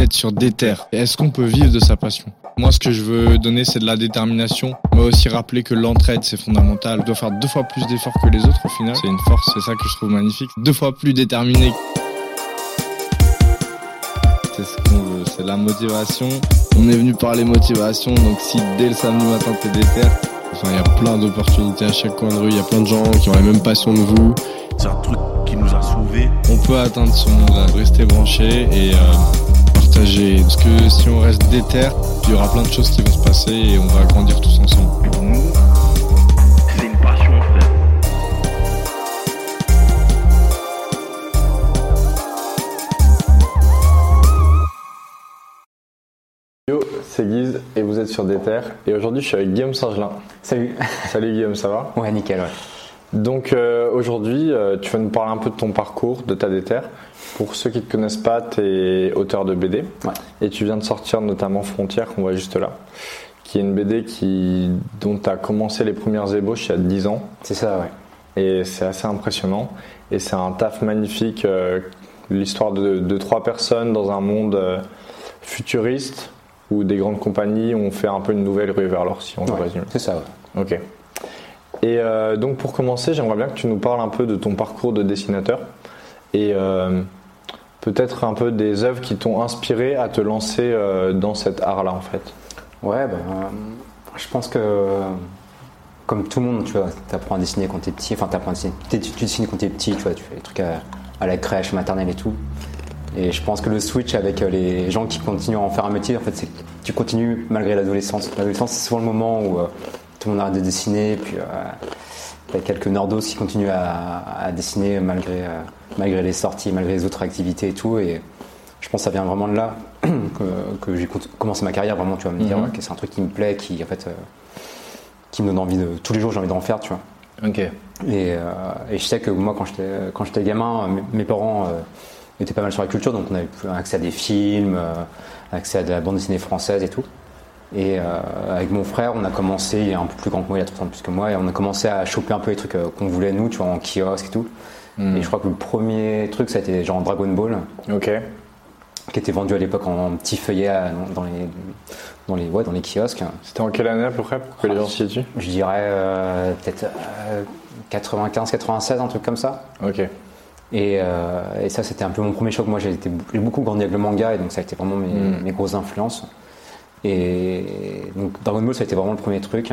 vous êtes sur des terres. Est-ce qu'on peut vivre de sa passion? Moi, ce que je veux donner, c'est de la détermination, mais aussi rappeler que l'entraide, c'est fondamental. On doit faire deux fois plus d'efforts que les autres au final. C'est une force, c'est ça que je trouve magnifique. Deux fois plus déterminé. C'est ce qu'on veut, c'est la motivation. On est venu parler motivation, donc si dès le samedi matin t'es déter, enfin il y a plein d'opportunités à chaque coin de rue, il y a plein de gens qui ont la même passion que vous. C'est un truc qui nous a sauvés. On peut atteindre son monde, rester branché et euh, partager. Parce que si on reste déter, il y aura plein de choses qui vont se passer et on va grandir tous ensemble. Pour nous, c'est une passion, frère. Yo, c'est Guise et vous êtes sur des terres. Et aujourd'hui, je suis avec Guillaume Singelin. Salut. Salut Guillaume, ça va? Ouais, nickel, ouais. Donc euh, aujourd'hui, euh, tu vas nous parler un peu de ton parcours, de ta déterre. Pour ceux qui ne te connaissent pas, tu es auteur de BD. Ouais. Et tu viens de sortir notamment Frontières, qu'on voit juste là, qui est une BD qui, dont tu as commencé les premières ébauches il y a 10 ans. C'est ça, ouais. Et c'est assez impressionnant. Et c'est un taf magnifique, euh, l'histoire de, de trois personnes dans un monde futuriste où des grandes compagnies ont fait un peu une nouvelle rue vers l'or, si on le Ouais, résume. C'est ça, ouais. Ok. Et euh, donc pour commencer, j'aimerais bien que tu nous parles un peu de ton parcours de dessinateur et euh, peut-être un peu des œuvres qui t'ont inspiré à te lancer euh, dans cet art-là en fait. Ouais, euh, je pense que comme tout le monde, tu vois, t'apprends à dessiner quand t'es petit, enfin t'apprends à tu, tu dessines quand t'es petit, tu vois, tu fais des trucs à, à la crèche, maternelle et tout. Et je pense que le switch avec les gens qui continuent à en faire un métier, en fait, c'est tu continues malgré l'adolescence. L'adolescence, c'est souvent le moment où tout le monde arrête de dessiner, puis euh, t'as quelques nerdos qui continuent à, à dessiner malgré, euh, malgré les sorties, malgré les autres activités et tout. Et je pense que ça vient vraiment de là que, que j'ai commencé ma carrière, vraiment, tu vois, me dire Mhm. que c'est un truc qui me plaît, qui, en fait, euh, qui me donne envie de. Tous les jours, j'ai envie d'en faire, tu vois. Ok. Et, et je sais que moi, quand j'étais gamin, mes, mes parents étaient pas mal sur la culture, donc on avait accès à des films, accès à de la bande dessinée française et tout. Et euh, avec mon frère, on a commencé, il est un peu plus grand que moi, il a 30 ans plus que moi, et on a commencé à choper un peu les trucs euh, qu'on voulait nous, tu vois, en kiosque et tout. Et je crois que le premier truc, ça a été genre Dragon Ball, Ok. qui était vendu à l'époque en petits feuillets à- dans les, dans les, ouais, dans les kiosques. C'était en quelle année à peu près pour que les gens s'y situent? Je dirais euh, peut-être 95-96, un truc comme ça. Ok. Et, euh, et ça, c'était un peu mon premier choc. Moi, j'ai beaucoup grandi avec le manga, et donc ça a été vraiment mes, Mm. mes grosses influences. Et donc, Dragon Ball, ça a été vraiment le premier truc.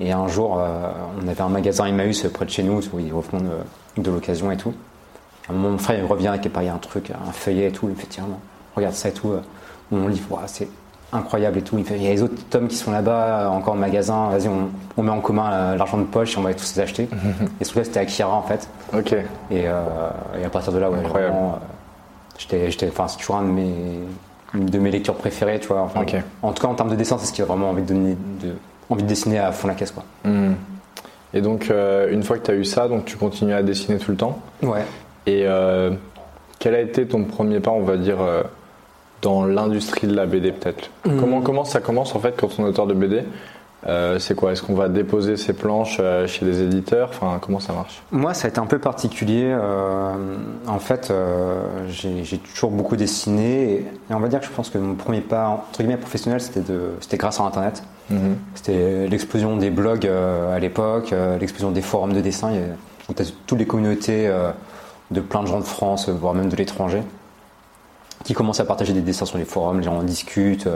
Et un jour, euh, on avait un magasin Emmaüs près de chez nous, où ils refont de, de l'occasion et tout. À un moment, mon frère, il revient avec pareil, un truc, un feuillet et tout. Il me fait, tiens, regarde ça et tout. Mon livre, c'est incroyable et tout. Il me fait, il y a les autres tomes qui sont là-bas, encore au magasin. Vas-y, on, on met en commun euh, l'argent de poche et on va tous les acheter. et ce truc-là, c'était Akira, en fait. Ok. Et, euh, et à partir de là, ouais, Incroyable. vraiment, euh, j'étais, enfin, c'est toujours un de mes, une de mes lectures préférées, tu vois. Enfin. En tout cas, en termes de dessin, c'est ce qui a vraiment envie de donner, de, envie de dessiner à fond la caisse, quoi. Hmm. Et donc euh, une fois que tu as eu ça, donc tu continues à dessiner tout le temps. Ouais. Et euh, quel a été ton premier pas, on va dire, euh, dans l'industrie de la BD peut-être? Comment, comment ça commence en fait quand on est auteur de BD Euh, C'est quoi? Est-ce qu'on va déposer ses planches euh, chez des éditeurs? Enfin, comment ça marche? Moi, ça a été un peu particulier. euh, en fait, euh, j'ai, toujours beaucoup dessiné. Et, et on va dire que je pense que mon premier pas, entre guillemets, professionnel, c'était, grâce à Internet. Mhm. C'était l'explosion des blogs à l'époque, l'explosion des forums de dessin. Il y a- toutes les communautés de plein de gens de France, voire même de l'étranger, qui commencent à partager des dessins sur les forums. Les gens en discutent,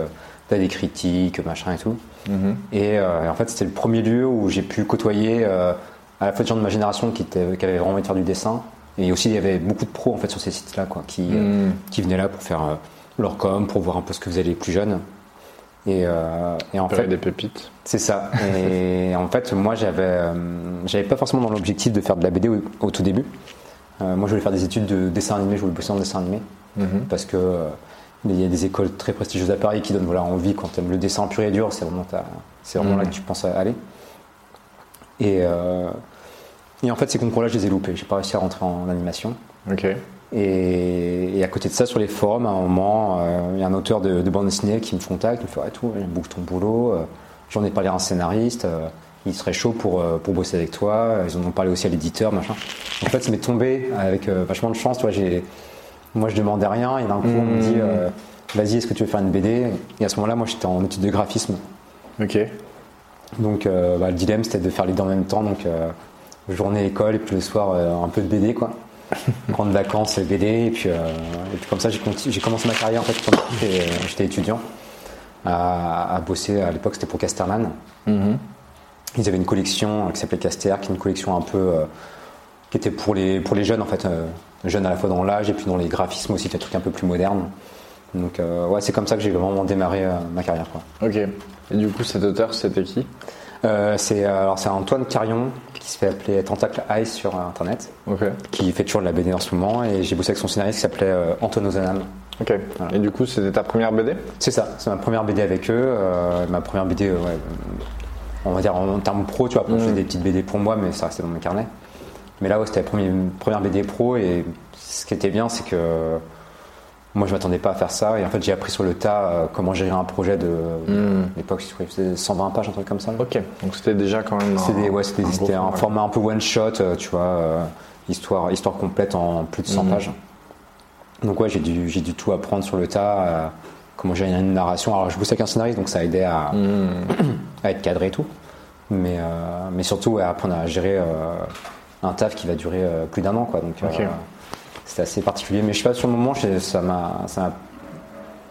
t'as des critiques, machin et tout. Mhm. Et, euh, en fait, c'était le premier lieu où j'ai pu côtoyer euh, à la fois des gens de ma génération qui, qui avaient vraiment envie de faire du dessin. Et aussi, il y avait beaucoup de pros en fait, sur ces sites-là quoi, qui, euh, Mhm. qui venaient là pour faire leur com, pour voir un peu ce que faisaient les plus jeunes. Et, euh, et en fait, des pépites. c'est ça. Et en fait, moi, j'avais, euh, j'avais pas forcément dans l'objectif de faire de la BD au, au tout début. Euh, moi, je voulais faire des études de dessin animé, je voulais bosser en dessin animé, Mhm. parce que euh, il y a des écoles très prestigieuses à Paris qui donnent voilà, envie quand tu aimes le dessin pur et dur, c'est vraiment, c'est vraiment Mhm. là que tu penses à aller. Et, euh, et en fait, ces concours-là, je les ai loupés. J'ai pas réussi à rentrer en animation. Ok. Et, et à côté de ça, sur les forums, à un moment, euh, il y a un auteur de, de bande dessinée qui me contacte, il me fait ouais, tout, j'aime beaucoup ton boulot. euh, J'en ai parlé à un scénariste, euh, il serait chaud pour, pour bosser avec toi. Ils en ont parlé aussi à l'éditeur, machin. En fait, ça m'est tombé avec vachement de chance. Tu vois, j'ai, moi, je demandais rien et d'un coup, on me dit euh, vas-y, est-ce que tu veux faire une BD Et à ce moment-là, moi, j'étais en étude de graphisme. Ok. Donc, euh, bah, le dilemme, c'était de faire les deux en même temps. Donc, euh, journée école et puis le soir, un peu de BD, quoi. Grande vacances, BD. Et puis, et puis comme ça, j'ai commencé ma carrière, en fait, quand j'étais j'étais étudiant, à, à bosser. À l'époque, c'était pour Casterman. Mhm. Ils avaient une collection qui s'appelait Caster, qui est une collection un peu qui était pour les pour les jeunes en fait, euh, jeunes à la fois dans l'âge et puis dans les graphismes aussi, des trucs un peu plus modernes. Donc euh, ouais, c'est comme ça que j'ai vraiment démarré euh, ma carrière. Quoi. Ok. Et du coup, cet auteur, c'était qui? Euh, c'est euh, alors c'est Antoine Carion qui se fait appeler Tentacle Eyes sur euh, internet, Ok. qui fait toujours de la BD en ce moment et j'ai bossé avec son scénariste qui s'appelait Anton Ozanam. Ok. Voilà. Et du coup, c'était ta première BD C'est ça, c'est ma première BD avec eux, ma première BD, ouais, on va dire en termes pro, tu vois, après je fais des petites BD pour moi, mais ça restait dans mes carnets. Mais là, ouais, c'était la première, première BD pro, et ce qui était bien, c'est que moi je m'attendais pas à faire ça, et en fait j'ai appris sur le tas euh, comment gérer un projet de. Mm. à l'époque, je c'était 120 pages, un truc comme ça. là. Ok. Donc c'était déjà quand même. C'était un- ouais, c'était- un un format. un peu one shot, euh, tu vois, euh, histoire, histoire complète en plus de 100 Mhm. pages. Donc ouais, j'ai dû, j'ai dû tout apprendre sur le tas, euh, comment gérer une narration. Alors je bossais avec un scénariste, donc ça a aidé à, Mm. à être cadré et tout. Mais, euh, mais surtout ouais, à apprendre à gérer un taf qui va durer euh, plus d'un an. Quoi. Donc euh, c'était assez particulier. Mais je sais pas, sur le moment, ça m'a. ça m'a-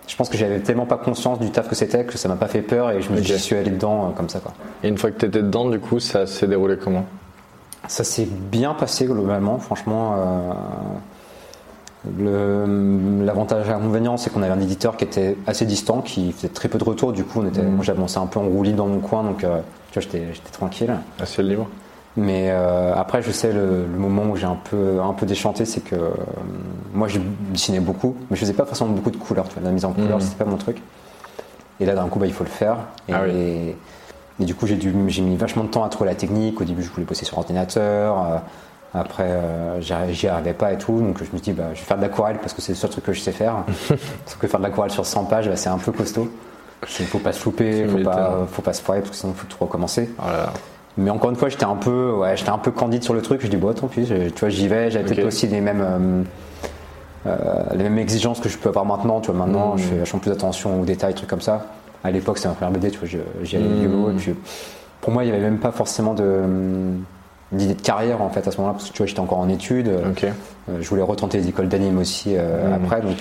Je pense que j'avais tellement pas conscience du taf que c'était que ça m'a pas fait peur et je me Ok. j'y suis allé dedans euh, comme ça. Quoi. Et une fois que t'étais dedans, du coup, ça s'est déroulé comment? Ça s'est bien passé globalement, franchement. euh, L'avantage et l'inconvénient, c'est qu'on avait un éditeur qui était assez distant, qui faisait très peu de retours. Du coup, on était, Mhm. moi, j'avançais un peu en roue libre dans mon coin, donc euh, tu vois, j'étais j'étais tranquille. Assez libre. Mais euh, après, je sais le, le moment où j'ai un peu, un peu déchanté, c'est que euh, moi, je dessinais beaucoup, mais je faisais pas forcément beaucoup de couleurs. Tu vois, la mise en couleur, Mhm. c'était pas mon truc. Et là, d'un coup, bah, il faut le faire. Et, Ah oui. et du coup, j'ai dû, j'ai mis vachement de temps à trouver la technique. Au début, je voulais bosser sur ordinateur. euh, après, j'y arri- j'y arrivais pas et tout. Donc, je me dis, bah, je vais faire de l'aquarelle parce que c'est le seul truc que je sais faire. Sauf que faire de l'aquarelle sur 100 pages, bah, c'est un peu costaud. Il faut pas se louper, Tu faut pas, faut pas se foirer parce que sinon, il faut tout recommencer. Oh là là. Mais encore une fois, j'étais un peu, ouais, j'étais un peu candide sur le truc. Je dis bon, tant pis, tu vois, j'y vais. J'avais peut-être aussi les mêmes, euh, euh, les mêmes exigences que je peux avoir maintenant. Tu vois, maintenant, Mhm. je fais vachement plus attention aux détails, trucs comme ça. À l'époque, c'était ma première BD, tu vois, j'y allais. YOLO. Et puis, pour moi, il y avait même pas forcément de hum, d'idée de carrière en fait à ce moment-là, parce que tu vois, j'étais encore en études. Euh, je voulais retenter les écoles d'anime aussi euh, Mhm. après, donc.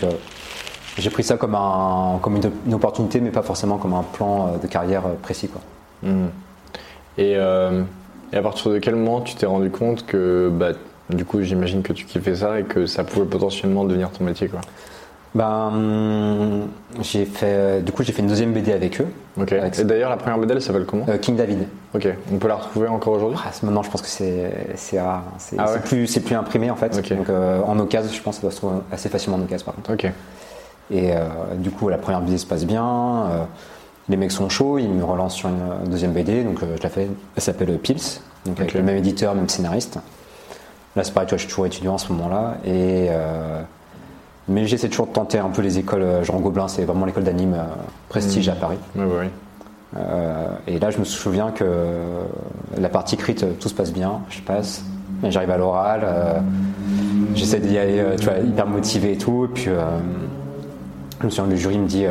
j'ai pris ça comme, un, comme une, une opportunité, mais pas forcément comme un plan de carrière précis. Quoi. Et, euh, et à partir de quel moment tu t'es rendu compte que, bah, du coup, j'imagine que tu kiffais ça et que ça pouvait potentiellement devenir ton métier, quoi? Ben, j'ai fait, du coup, j'ai fait une deuxième BD avec eux. Avec- Et d'ailleurs, la première BD, elle s'appelle comment? Euh, King David. Ok. On peut la retrouver encore aujourd'hui? Ah, maintenant, je pense que c'est, rare. C'est, Ah ouais? plus, plus imprimé en fait. Ok. Donc, euh, en occasion, je pense que ça doit se trouver assez facilement en occasion par contre. Ok. Et euh, du coup, la première BD se passe bien. Euh, les mecs sont chauds, ils me relancent sur une euh, deuxième BD, donc euh, je la fais. Elle s'appelle Pils, donc avec le même éditeur, même scénariste. Là, c'est pareil, tu vois, je suis toujours étudiant à ce moment-là. Et, euh, mais j'essaie toujours de tenter un peu les écoles. euh, Jean Gobelin, c'est vraiment l'école d'anime euh, prestige Mhm. à Paris. Oui. Euh, et là, je me souviens que la partie écrite, euh, tout se passe bien, je passe. J'arrive à l'oral, euh, j'essaie d'y aller, euh, tu vois, hyper motivé et tout. Et puis, euh, je me souviens, le jury me dit, euh,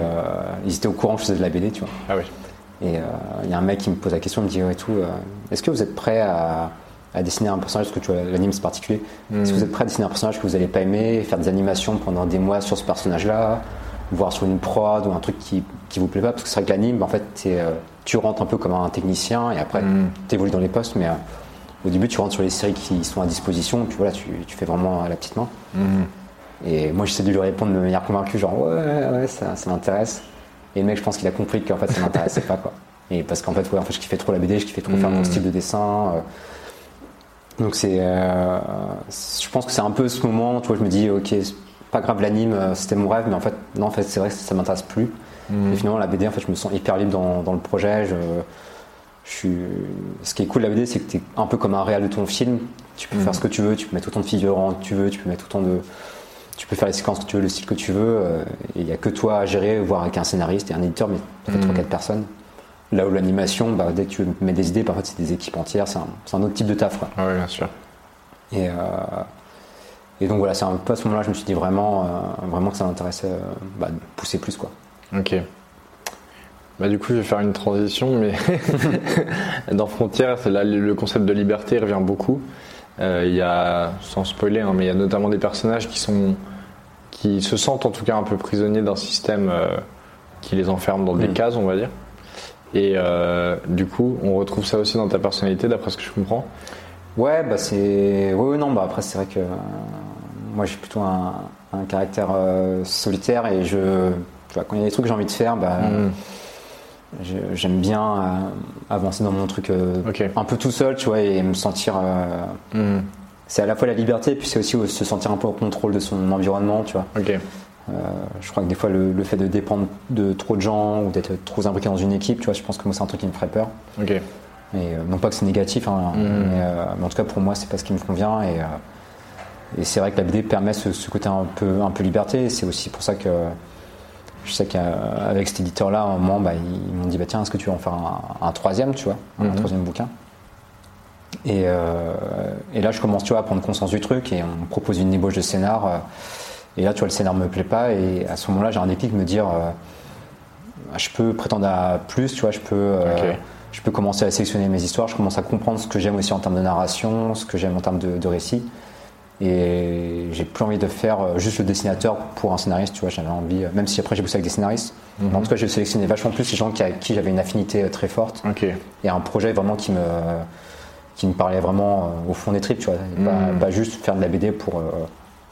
ils étaient au courant que je faisais de la BD, tu vois. Ah oui. Et euh, il y a un mec qui me pose la question, il me dit, ouais, tout, euh, est-ce que vous êtes prêt à, à dessiner un personnage, parce que tu vois, l'anime c'est particulier. Est-ce que vous êtes prêt à dessiner un personnage que vous n'allez pas aimer, faire des animations pendant des mois sur ce personnage-là, voir sur une prod ou un truc qui, qui vous plaît pas? Parce que c'est vrai que l'anime, en fait, tu rentres un peu comme un technicien et après Mm. tu évolues dans les postes, mais euh, au début tu rentres sur les séries qui sont à disposition, et puis voilà, tu, tu fais vraiment à la petite main. Mhm. Et moi j'essaie de lui répondre de manière convaincue, genre ouais, ouais, ça, ça m'intéresse. Et le mec, je pense qu'il a compris qu'en fait ça m'intéressait pas quoi. Et parce qu'en fait, ouais, en fait, je kiffais trop la BD, je kiffais trop faire mon Mhm. style de dessin. euh. Donc c'est, euh, je pense que c'est un peu ce moment, tu vois, je me dis, ok, pas grave l'anime, euh, c'était mon rêve, mais en fait, non, en fait, c'est vrai que ça m'intéresse plus. Mhm. Et finalement, la BD, en fait, je me sens hyper libre dans, dans le projet. Je, je suis... Ce qui est cool de la BD, c'est que tu es un peu comme un réal de ton film. Tu peux Mhm. faire ce que tu veux, tu peux mettre autant de figurants que tu veux, tu peux mettre autant de. Tu peux faire les séquences que tu veux, le style que tu veux. euh, il n'y a que toi à gérer, voire avec un scénariste et un éditeur, mais peut-être Mhm. 3-4 personnes. Là où l'animation, bah, dès que tu mets des idées, parfois c'est des équipes entières, c'est un, autre type de taf. Quoi. Ah oui, bien sûr. Et, euh, Et donc voilà, c'est un peu à ce moment-là, je me suis dit vraiment, euh, vraiment que ça m'intéressait euh, bah, de pousser plus quoi. Ok. Bah du coup, je vais faire une transition, mais dans Frontières, là, le concept de liberté revient beaucoup. Euh, Il y a, sans spoiler, hein, mais il y a notamment des personnages qui sont, qui se sentent en tout cas un peu prisonniers d'un système euh, qui les enferme dans des Mm. cases, on va dire. Et euh, du coup, on retrouve ça aussi dans ta personnalité, d'après ce que je comprends. Ouais, bah c'est. Oui, oui, non, bah après, c'est vrai que euh, moi j'ai plutôt un, un caractère euh, solitaire et je. Tu vois, quand il y a des trucs que j'ai envie de faire, bah, Mm. J'aime bien euh, avancer dans mon truc euh, un peu tout seul, tu vois, et me sentir. euh, Mm. c'est à la fois la liberté, et puis c'est aussi se sentir un peu au contrôle de son environnement, tu vois. Euh, je crois que des fois, le, le fait de dépendre de trop de gens ou d'être trop imbriqué dans une équipe, tu vois, je pense que moi, c'est un truc qui me ferait peur. Ok. Et euh, non pas que c'est négatif, hein, Mhm. mais, euh, mais en tout cas pour moi c'est pas ce qui me convient et, et c'est vrai que la BD permet ce, ce côté un peu, un peu liberté c'est aussi pour ça que je sais qu'avec cet éditeur là à un moment bah, ils m'ont dit bah, tiens est-ce que tu veux en faire un, un troisième tu vois, un Mhm. troisième bouquin? Et, euh, et là je commence tu vois, à prendre conscience du truc et on me propose une ébauche de scénar euh, et là tu vois le scénar me plaît pas et à ce moment là j'ai un déclic me dire euh, je peux prétendre à plus tu vois je peux je peux commencer à sélectionner mes histoires, je commence à comprendre ce que j'aime aussi en termes de narration, ce que j'aime en termes de, de récit. Et j'ai plus envie de faire euh, juste le dessinateur pour un scénariste, tu vois, j'avais envie, euh, même si après j'ai bossé avec des scénaristes, Mhm. en tout cas j'ai sélectionné vachement plus les gens qui, avec qui j'avais une affinité euh, très forte Ok. et un projet vraiment qui me, qui me parlait vraiment au fond des tripes, tu vois, pas, Mhm. pas juste faire de la BD pour,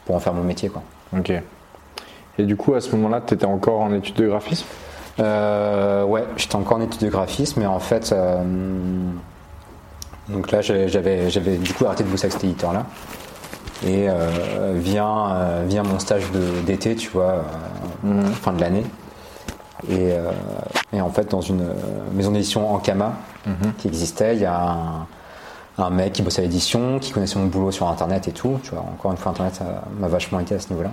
pour en faire mon métier, quoi. Ok. Et du coup, à ce moment-là, tu étais encore en études de graphisme? Euh, ouais, j'étais encore en études de graphisme, mais en fait, euh, donc là, j'avais du coup arrêté de bosser avec cet éditeur-là. Et euh, vient, euh, vient mon stage d'été, tu vois, euh, fin de l'année. Et, et en fait, dans une maison d'édition Ankama qui existait, il y a un, un mec qui bossait à l'édition, qui connaissait mon boulot sur Internet et tout. Tu vois, encore une fois, Internet m'a vachement aidé à ce niveau-là.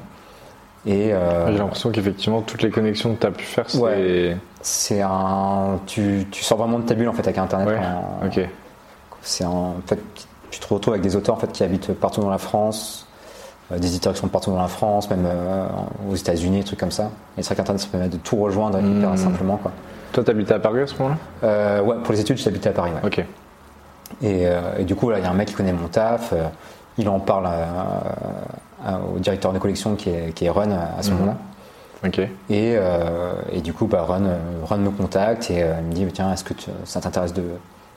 Et euh, J'ai l'impression qu'effectivement, toutes les connexions que tu as pu faire, c'est. Ouais. c'est un, tu, tu sors vraiment de ta bulle en fait avec Internet. Ouais, Ok. C'est un, en fait, tu te retrouves avec des auteurs en fait qui habitent partout dans la France, euh, des éditeurs qui sont partout dans la France, même euh, aux États-Unis, des trucs comme ça. Et c'est vrai qu'Internet ça permet de tout rejoindre hyper Mhm. simplement quoi. Toi, t'habitais à Paris à ce moment-là? Euh, ouais, pour les études, j'habitais à Paris. Ouais. Ok. Et, et du coup, il y a un mec qui connaît mon taf. il en parle à- à- au directeur de collection qui est, qui est Run à, ce Mhm. moment-là. Ok. Et, euh, et du coup, bah, Run, Run me contacte et euh, il me dit Tiens, est-ce que tu- ça t'intéresse de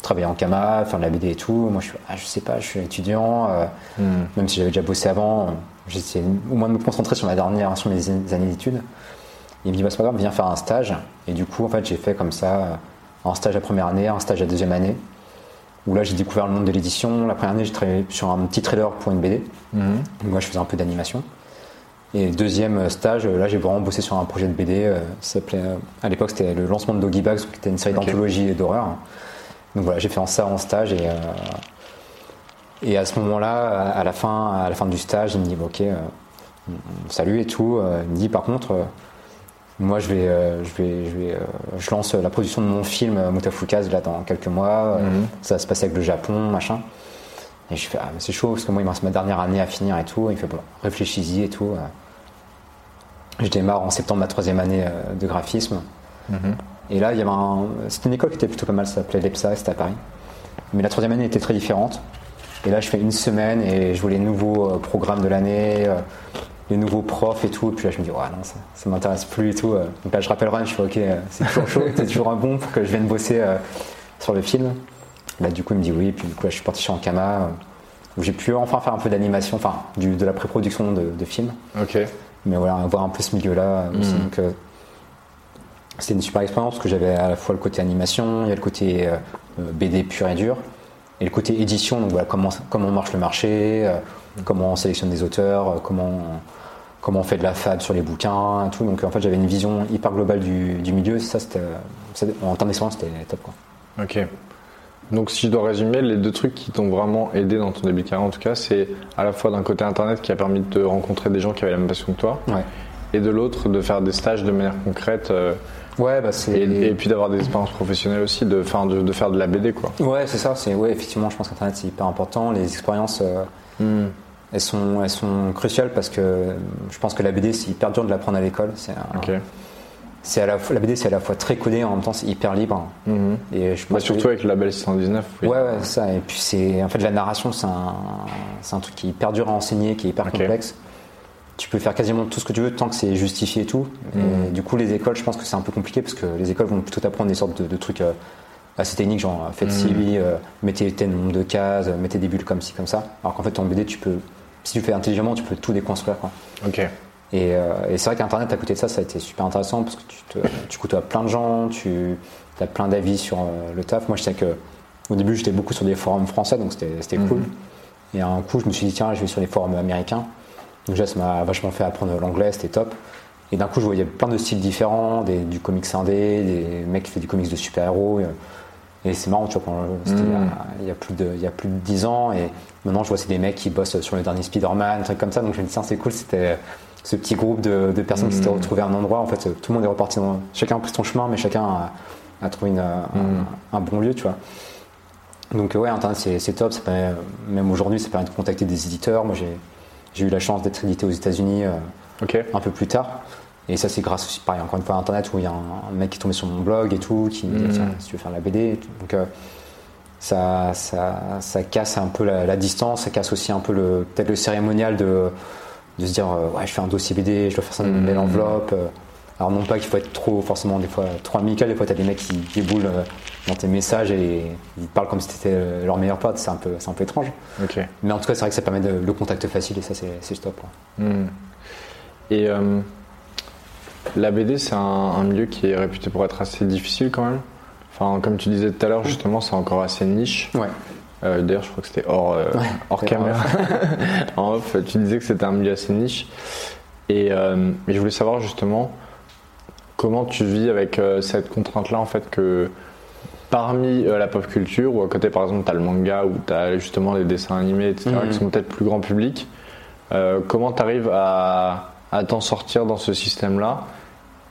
travailler en Kama, faire de la BD et tout Moi, je suis ah, Je sais pas, je suis étudiant. euh, Hmm. même si j'avais déjà bossé avant, j'essayais au moins de me concentrer sur ma dernière, sur mes années d'études. Il me dit bah, c'est pas grave, viens faire un stage. Et du coup, en fait, j'ai fait comme ça euh, un stage à première année, un stage à deuxième année, où là j'ai découvert le monde de l'édition. La première année, j'ai travaillé sur un petit trailer pour une BD. Donc, Moi, je faisais un peu d'animation. Et deuxième stage, euh, là, j'ai vraiment bossé sur un projet de BD. euh, ça s'appelait, euh, à l'époque, c'était le lancement de Doggy Bags, qui était une série Ok. d'anthologie et d'horreur. Donc voilà, j'ai fait en ça en stage et, euh, et à ce moment-là, à la fin, à la fin du stage, il me dit ok, euh, salut et tout. Euh, Il me dit par contre, euh, moi je vais, je vais, je vais, je lance la production de mon film Mutafukaz là dans quelques mois. Mhm. Ça va se passer avec le Japon, machin. Et je fais ah mais c'est chaud parce que moi il me reste ma dernière année à finir et tout. Il fait bon, réfléchis-y et tout. Je démarre en septembre ma troisième année de graphisme. Mhm. Et là, il y avait un... c'était une école qui était plutôt pas mal, ça s'appelait l'EPSA, c'était à Paris. Mais la troisième année était très différente. Et là, je fais une semaine et je vois les nouveaux euh, programmes de l'année, euh, les nouveaux profs et tout. Et puis là, je me dis, ouais, non, ça, ça m'intéresse plus et tout. euh. Donc là, je rappelle Run, je fais, ok, euh, c'est toujours chaud, c'est toujours un bon pour que je vienne bosser euh, sur le film. Là, du coup, il me dit oui. Et puis du coup, là, je suis parti chez Ankama, euh, où j'ai pu enfin faire un peu d'animation, enfin, du- de la pré-production de, de films. Ok. Mais voilà, voir un peu ce milieu-là aussi. Donc, euh, c'était une super expérience parce que j'avais à la fois le côté animation, il y a le côté euh, euh, BD pur et dur, et le côté édition, donc voilà, comment, comment marche le marché, euh, comment on sélectionne des auteurs, euh, comment, comment on fait de la fab sur les bouquins, et tout. Donc en fait, j'avais une vision hyper globale du, du milieu, ça, c'était, en termes d'expérience, c'était top. Quoi. Ok. Donc si je dois résumer, les deux trucs qui t'ont vraiment aidé dans ton début de carrière en tout cas, c'est à la fois d'un côté internet qui a permis de te rencontrer des gens qui avaient la même passion que toi, Ouais, et de l'autre de faire des stages de manière concrète ouais bah, c'est. et, et puis d'avoir des expériences professionnelles aussi, de, enfin, de, de faire de la BD quoi. Ouais, c'est ça. C'est ouais, effectivement, je pense qu'Internet c'est hyper important. Les expériences, euh, elles sont, elles sont cruciales parce que je pense que la BD c'est hyper dur de l'apprendre à l'école. C'est c'est à la, fois- la BD c'est à la fois très codé en même temps c'est hyper libre. Mhm. Et je Bah, que- surtout avec le label 619. oui. Ouais, ouais, ça. Et puis c'est en fait la narration, c'est un, c'est un truc qui est hyper dur à enseigner, qui est hyper complexe. Tu peux faire quasiment tout ce que tu veux tant que c'est justifié et tout. Et Mhm. du coup, les écoles, je pense que c'est un peu compliqué parce que les écoles vont plutôt t'apprendre des sortes de, de trucs euh, assez techniques, genre faites Mhm. ci, euh, mettez tel nombre de cases, euh, mettez des bulles comme ci, comme ça. Alors qu'en fait, en BD, tu peux, si tu le fais intelligemment, tu peux tout déconstruire. Quoi. Ok. Et, euh, et c'est vrai qu'Internet, à côté de ça, ça a été super intéressant parce que tu, te, tu côtoies plein de gens, tu as plein d'avis sur euh, le taf. Moi, je sais que au début, j'étais beaucoup sur des forums français, donc c'était Mhm. cool. Et à un coup, je me suis dit, tiens, je vais sur les forums américains. Donc déjà, ça m'a vachement fait apprendre l'anglais, c'était top. Et d'un coup, je voyais plein de styles différents, des, du comics indé, des mecs qui font du comics de super-héros. Et, et c'est marrant, tu vois, c'était il y a- il y, a plus de, il y a plus de 10 ans. Et maintenant, je vois, c'est des mecs qui bossent sur le dernier Spider-Man, un truc comme ça. Donc je me dis, tiens, c'est cool, c'était ce petit groupe de, de personnes qui s'étaient Mhm. retrouvées à un endroit. En fait, tout le monde est reparti dans. Chacun a pris son chemin, mais chacun a, a trouvé une- un, un bon lieu, tu vois. Donc, ouais, Internet, c'est top. Ça permet, même aujourd'hui, ça permet de contacter des éditeurs. Moi, j'ai j'ai eu la chance d'être édité aux États-Unis. euh, un peu plus tard. Et ça, c'est grâce aussi, pareil, encore une fois, à Internet, où il y a un, mec qui est tombé sur mon blog et tout, qui me dit, Mhm. tiens, si tu veux faire la BD. Donc, euh, ça, ça, ça casse un peu la, la distance, ça casse aussi un peu le, peut-être le cérémonial de, de se dire, euh, ouais, je fais un dossier BD, je dois faire ça dans une belle enveloppe. Alors, non pas qu'il faut être trop, forcément, des fois, trop amical, des fois, t'as des mecs qui déboulent euh, dans tes messages et ils parlent comme si t'étais euh, leur meilleur pote, c'est un peu, c'est un peu étrange. Mais en tout cas, c'est vrai que ça permet de, le contact facile et ça, c'est, c'est top. Hmm. Et euh, la BD, c'est un, un milieu qui est réputé pour être assez difficile quand même. Enfin, comme tu disais tout à l'heure, justement, c'est encore assez niche. Ouais. Euh, D'ailleurs, je crois que c'était hors, euh, Ouais, hors c'était caméra. en off, tu disais que c'était un milieu assez niche. Et je voulais savoir justement comment tu vis avec euh, cette contrainte-là, en fait, que parmi euh, la pop culture, ou à côté, par exemple, tu as le manga, ou tu as justement les dessins animés, etc., Mhm. qui sont peut-être plus grand public, euh, comment tu arrives à, à t'en sortir dans ce système-là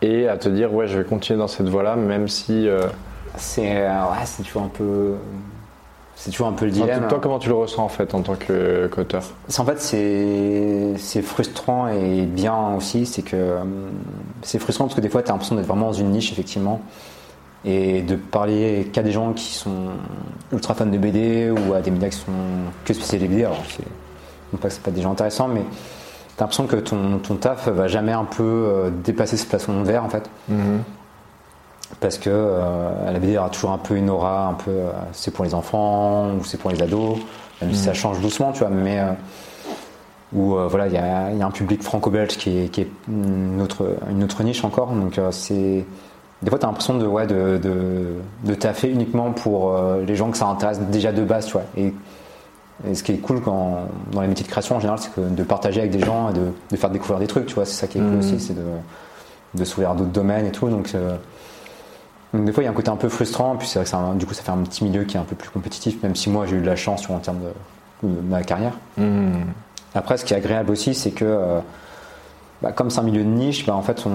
et à te dire, ouais, je vais continuer dans cette voie-là, même si. euh, C'est ouais, c'est toujours un peu c'est toujours un peu le dilemme. toi, comment tu le ressens en fait en tant que- qu'auteur? En fait, c'est frustrant et bien aussi, c'est que euh, c'est frustrant parce que des fois, tu as l'impression d'être vraiment dans une niche effectivement et de parler qu'à des gens qui sont ultra fans de BD ou à des médias qui sont que spécialisés BD. Alors, c'est pas que c'est pas des gens intéressants, mais t'as l'impression que ton, ton taf va jamais un peu euh, dépasser ce plafond de verre en fait. Parce que euh, la BD aura toujours un peu une aura, un peu euh, c'est pour les enfants ou c'est pour les ados, même si ça change doucement, tu vois, mais euh, où voilà, il y a, il y a un public franco-belge qui est, qui est une, autre, une autre niche encore, donc c'est des fois tu as l'impression de, ouais, de, de, de taffer uniquement pour les gens que ça intéresse déjà de base, tu vois. Et, et ce qui est cool quand, dans les métiers de création en général, c'est que de partager avec des gens et de, de faire découvrir des trucs, tu vois, c'est ça qui est cool Mhm. aussi, c'est de, de s'ouvrir à d'autres domaines et tout, donc donc des fois il y a un côté un peu frustrant, puis c'est vrai que un- du coup ça fait un petit milieu qui est un peu plus compétitif, même si moi j'ai eu de la chance en termes de, de ma carrière. Hmm. Après ce qui est agréable aussi c'est que euh, bah, comme c'est un milieu de niche, bah, en fait on,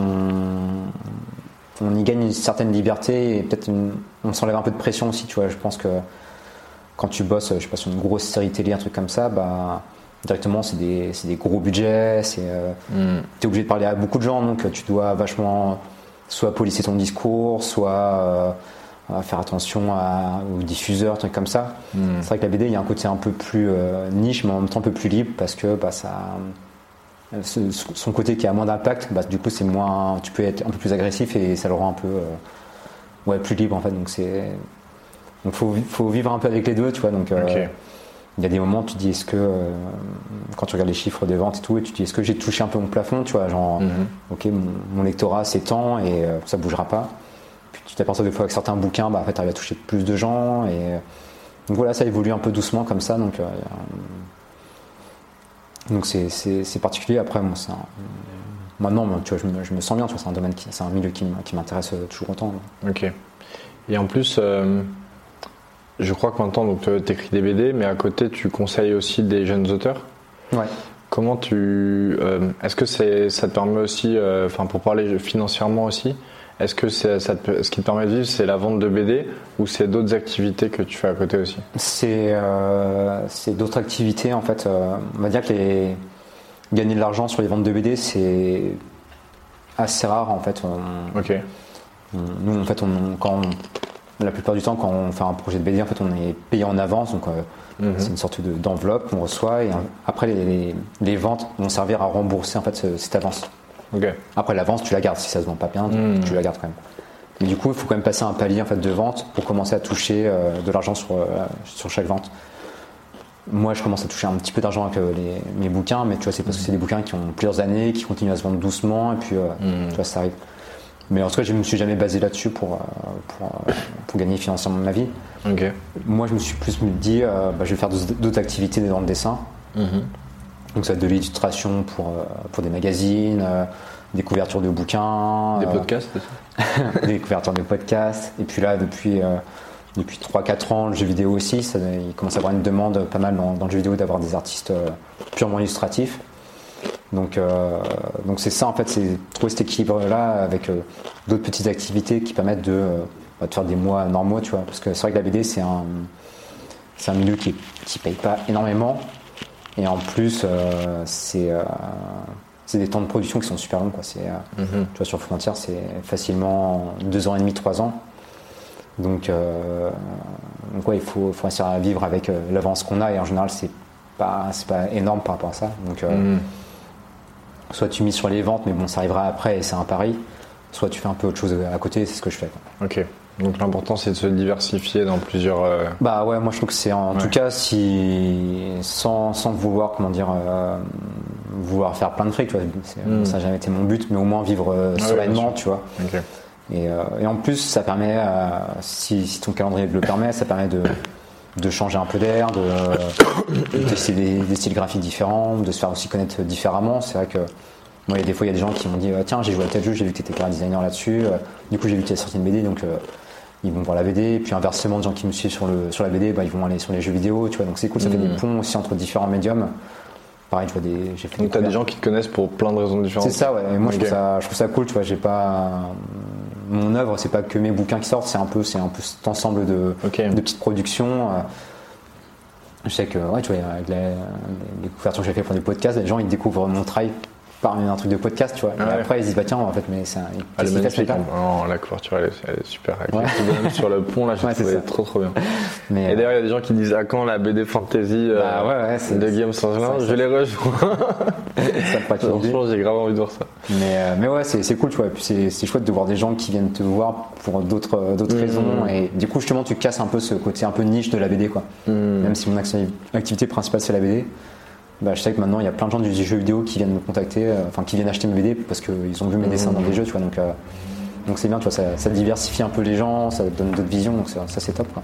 on y gagne une certaine liberté et peut-être on s'enlève un peu de pression aussi, tu vois. Je pense que quand tu bosses, je sais pas, sur une grosse série télé, un truc comme ça, bah directement c'est des, des gros budgets, c'est euh, Hmm. tu es obligé de parler à beaucoup de gens, donc tu dois vachement soit polisser ton discours, soit euh, faire attention à, aux diffuseurs, trucs comme ça. Hmm. C'est vrai que la BD, il y a un côté un peu plus euh, niche, mais en même temps un peu plus libre, parce que bah, ça, son côté qui a moins d'impact, bah, du coup, c'est moins, tu peux être un peu plus agressif et ça le rend un peu euh, ouais, plus libre en fait. Donc c'est donc faut, faut vivre un peu avec les deux, tu vois. Donc euh. Il y a des moments où tu dis est-ce que euh, quand tu regardes les chiffres des ventes et tout, et tu dis est-ce que j'ai touché un peu mon plafond, tu vois, genre Mhm. ok mon, mon lectorat s'étend et euh, ça bougera pas. Puis tu t'aperçois des fois que certains bouquins, bah, en fait, tu arrives à toucher plus de gens et euh, donc voilà, ça évolue un peu doucement comme ça, donc euh, donc c'est, particulier. Après, moi, c'est un- maintenant, moi, tu vois, je me, je me sens bien, tu vois, c'est un domaine, c'est un milieu qui, m'intéresse toujours autant. Ok. Et en plus, je crois que maintenant, donc, tu écris des BD, mais à côté, tu conseilles aussi des jeunes auteurs. Ouais. Comment tu. euh, Est-ce que c'est, ça te permet aussi, euh, enfin, pour parler financièrement aussi, Est-ce que c'est, ça te- ce qui te permet de vivre, c'est la vente de BD ou c'est d'autres activités que tu fais à côté aussi? C'est euh, c'est d'autres activités en fait. on va dire que les, gagner de l'argent sur les ventes de BD, c'est assez rare en fait. On- Ok. on- nous en fait, on, quand on- la plupart du temps, quand on fait un projet de BD, en fait, on est payé en avance, donc euh, Mhm. c'est une sorte de- d'enveloppe qu'on reçoit et euh, après les, les- les ventes vont servir à rembourser en fait ce- cette avance. Après l'avance, tu la gardes. Si ça se vend pas bien, tu- Mhm. tu la gardes quand même. Mais du coup, il faut quand même passer un palier en fait de vente pour commencer à toucher euh, de l'argent sur, euh, sur chaque vente. Moi, je commence à toucher un petit peu d'argent avec les- mes bouquins, mais tu vois, c'est parce que c'est des bouquins qui ont plusieurs années, qui continuent à se vendre doucement, et puis Mhm. tu vois, ça arrive. Mais en tout cas, je me suis jamais basé là-dessus pour, euh, pour, euh, pour gagner financièrement ma vie. Moi, je me suis plus dit, euh, bah, je vais faire d'autres activités dans le dessin. Mhm. Donc, ça va être de l'illustration pour, euh, pour des magazines, euh, des couvertures de bouquins, Des euh, podcasts des couvertures de podcasts. Et puis là, depuis, depuis 3-4 ans, le jeu vidéo aussi, ça, il commence à avoir une demande pas mal dans, dans le jeu vidéo d'avoir des artistes purement illustratifs. Donc, euh, donc c'est ça en fait, c'est trouver cet équilibre-là avec euh, d'autres petites activités qui permettent de, euh, de faire des mois normaux, tu vois. Parce que c'est vrai que la BD, c'est un, c'est un milieu qui, qui paye pas énormément. Et en plus, c'est c'est des temps de production qui sont super longs. Quoi. C'est, Mhm. tu vois, sur Frontier, c'est facilement 2 ans et demi, 3 ans. Donc, donc ouais, il faut, faut à vivre avec l'avance qu'on a. Et en général, c'est pas, c'est pas énorme par rapport à ça. Donc, Mhm. Soit tu mises sur les ventes, mais bon, ça arrivera après et c'est un pari. Soit tu fais un peu autre chose à côté, c'est ce que je fais. quoi. Ok. Donc l'important c'est de se diversifier dans plusieurs. euh, Bah ouais, moi je trouve que c'est en Ouais. tout cas si sans, sans vouloir comment dire euh, vouloir faire plein de fric, tu vois, c'est- Mm. ça n'a jamais été mon but, mais au moins vivre euh, Ah sereinement, tu vois. Ok. Et, euh, et en plus, ça permet, si, si ton calendrier le permet, ça permet de, de changer un peu d'air, de, de tester des, des styles graphiques différents, de se faire aussi connaître différemment. C'est vrai que moi, il y a des fois, il y a des gens qui m'ont dit ah, Tiens, j'ai joué à tel jeu, j'ai vu que tu étais cara designer là-dessus. Euh, Du coup, j'ai vu que tu as sorti une BD, donc euh, ils vont voir la BD. Et puis inversement, des gens qui me suivent sur, le, sur la BD, bah, ils vont aller sur les jeux vidéo. Tu vois, donc c'est cool, ça fait des ponts aussi entre différents médiums. Pareil, tu vois, des, j'ai fait Donc t'as des couvertures. gens qui te connaissent pour plein de raisons différentes. C'est ça, ouais. Et moi, je, trouve ça, je trouve ça cool, tu vois. J'ai pas. Mon œuvre, c'est pas que mes bouquins qui sortent, c'est un peu, c'est un peu cet ensemble de, petites productions. euh. Je sais que, ouais, tu vois, avec les, les couvertures que j'ai fait pour des podcasts, les gens ils découvrent mon travail par un truc de podcast, tu vois. Ah et ouais. après, ils se disent, bah tiens, en fait, mais c'est un. Ah, ce magnifique. mec-là Non, la couverture, elle est, elle est super. Avec Ouais. les petits bonhommes sur le pont, là, j'ai Ouais, c'est trop trop bien. Mais, Et d'ailleurs, il y a des gens qui disent à quand la BD fantasy euh, Bah c'est- de Guillaume Saint-Gelin c'est- Je les rejoins. Franchement, j'ai grave envie de voir ça. Mais, euh, mais ouais, c'est c'est cool, tu vois. Et puis c'est c'est chouette de voir des gens qui viennent te voir pour d'autres euh, d'autres Mhm. raisons. Et du coup, justement, tu casses un peu ce côté un peu niche de la BD, quoi. Mhm. Même si mon acti- activité principale c'est la BD, bah, je sais que maintenant il y a plein de gens du jeu vidéo qui viennent me contacter, euh, enfin qui viennent acheter mes BD parce qu'ils ont vu mes dessins dans des jeux, tu vois. Donc euh, donc c'est bien, tu vois, ça, ça diversifie un peu les gens, ça donne d'autres visions, donc ça, ça, c'est top, quoi.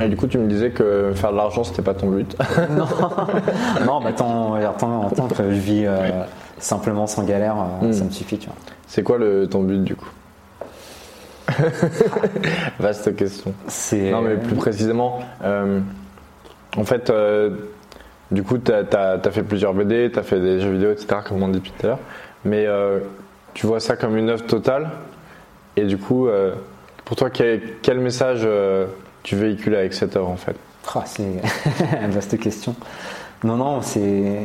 Et du coup, tu me disais que faire de l'argent, c'était pas ton but. non, bah tant, tant, tant que je vis euh, simplement sans galère, Mhm. ça me suffit, tu vois. C'est quoi le, ton but du coup? Vaste question. C'est Non, mais plus précisément, euh, en fait, euh, du coup, tu as, fait plusieurs BD, tu as fait des jeux vidéo, etc., comme on dit depuis tout à l'heure. Mais euh, tu vois ça comme une œuvre totale. Et du coup, euh, pour toi, quel, quel message euh, tu véhicules avec cette œuvre en fait? Ah, c'est une vaste question. Non, non, c'est.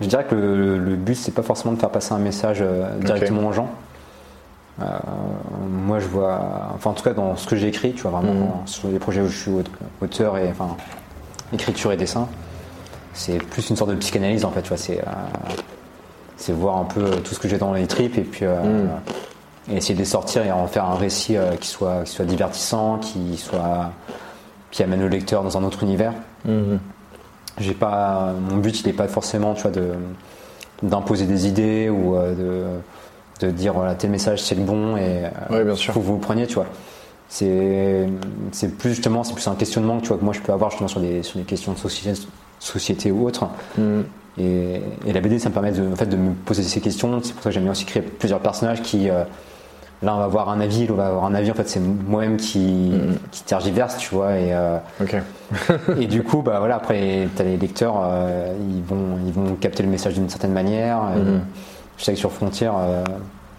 Je dirais que le, le but, c'est pas forcément de faire passer un message directement aux gens. Euh, moi, je vois, enfin, en tout cas, dans ce que j'ai écrit, tu vois, vraiment, sur les projets où je suis aute- auteur et enfin, écriture et dessin, c'est plus une sorte de psychanalyse en fait, tu vois, c'est. euh, c'est voir un peu tout ce que j'ai dans les tripes et puis euh, Mm. et essayer de les sortir et en faire un récit euh, qui soit qui soit divertissant, qui soit qui amène le lecteur dans un autre univers. J'ai pas mon but il n'est pas forcément tu vois de d'imposer des idées ou euh, de de dire voilà tel message c'est le bon et euh, Ouais, bien sûr. faut que vous le preniez tu vois. C'est c'est plus justement c'est plus un questionnement que tu vois que moi je peux avoir justement sur des sur des questions de société société ou autre. Mm. Et, et la BD, ça me permet de, en fait, de me poser ces questions. C'est pour ça que j'aime bien aussi créer plusieurs personnages qui, euh, l'un va avoir un avis, l'autre va avoir un avis. En fait, c'est moi-même qui, qui tergiverse, tu vois. Et, euh, et du coup, bah voilà, après, t'as les lecteurs, euh, ils vont, ils vont capter le message d'une certaine manière. Et Mhm. Je sais que sur Frontier, euh,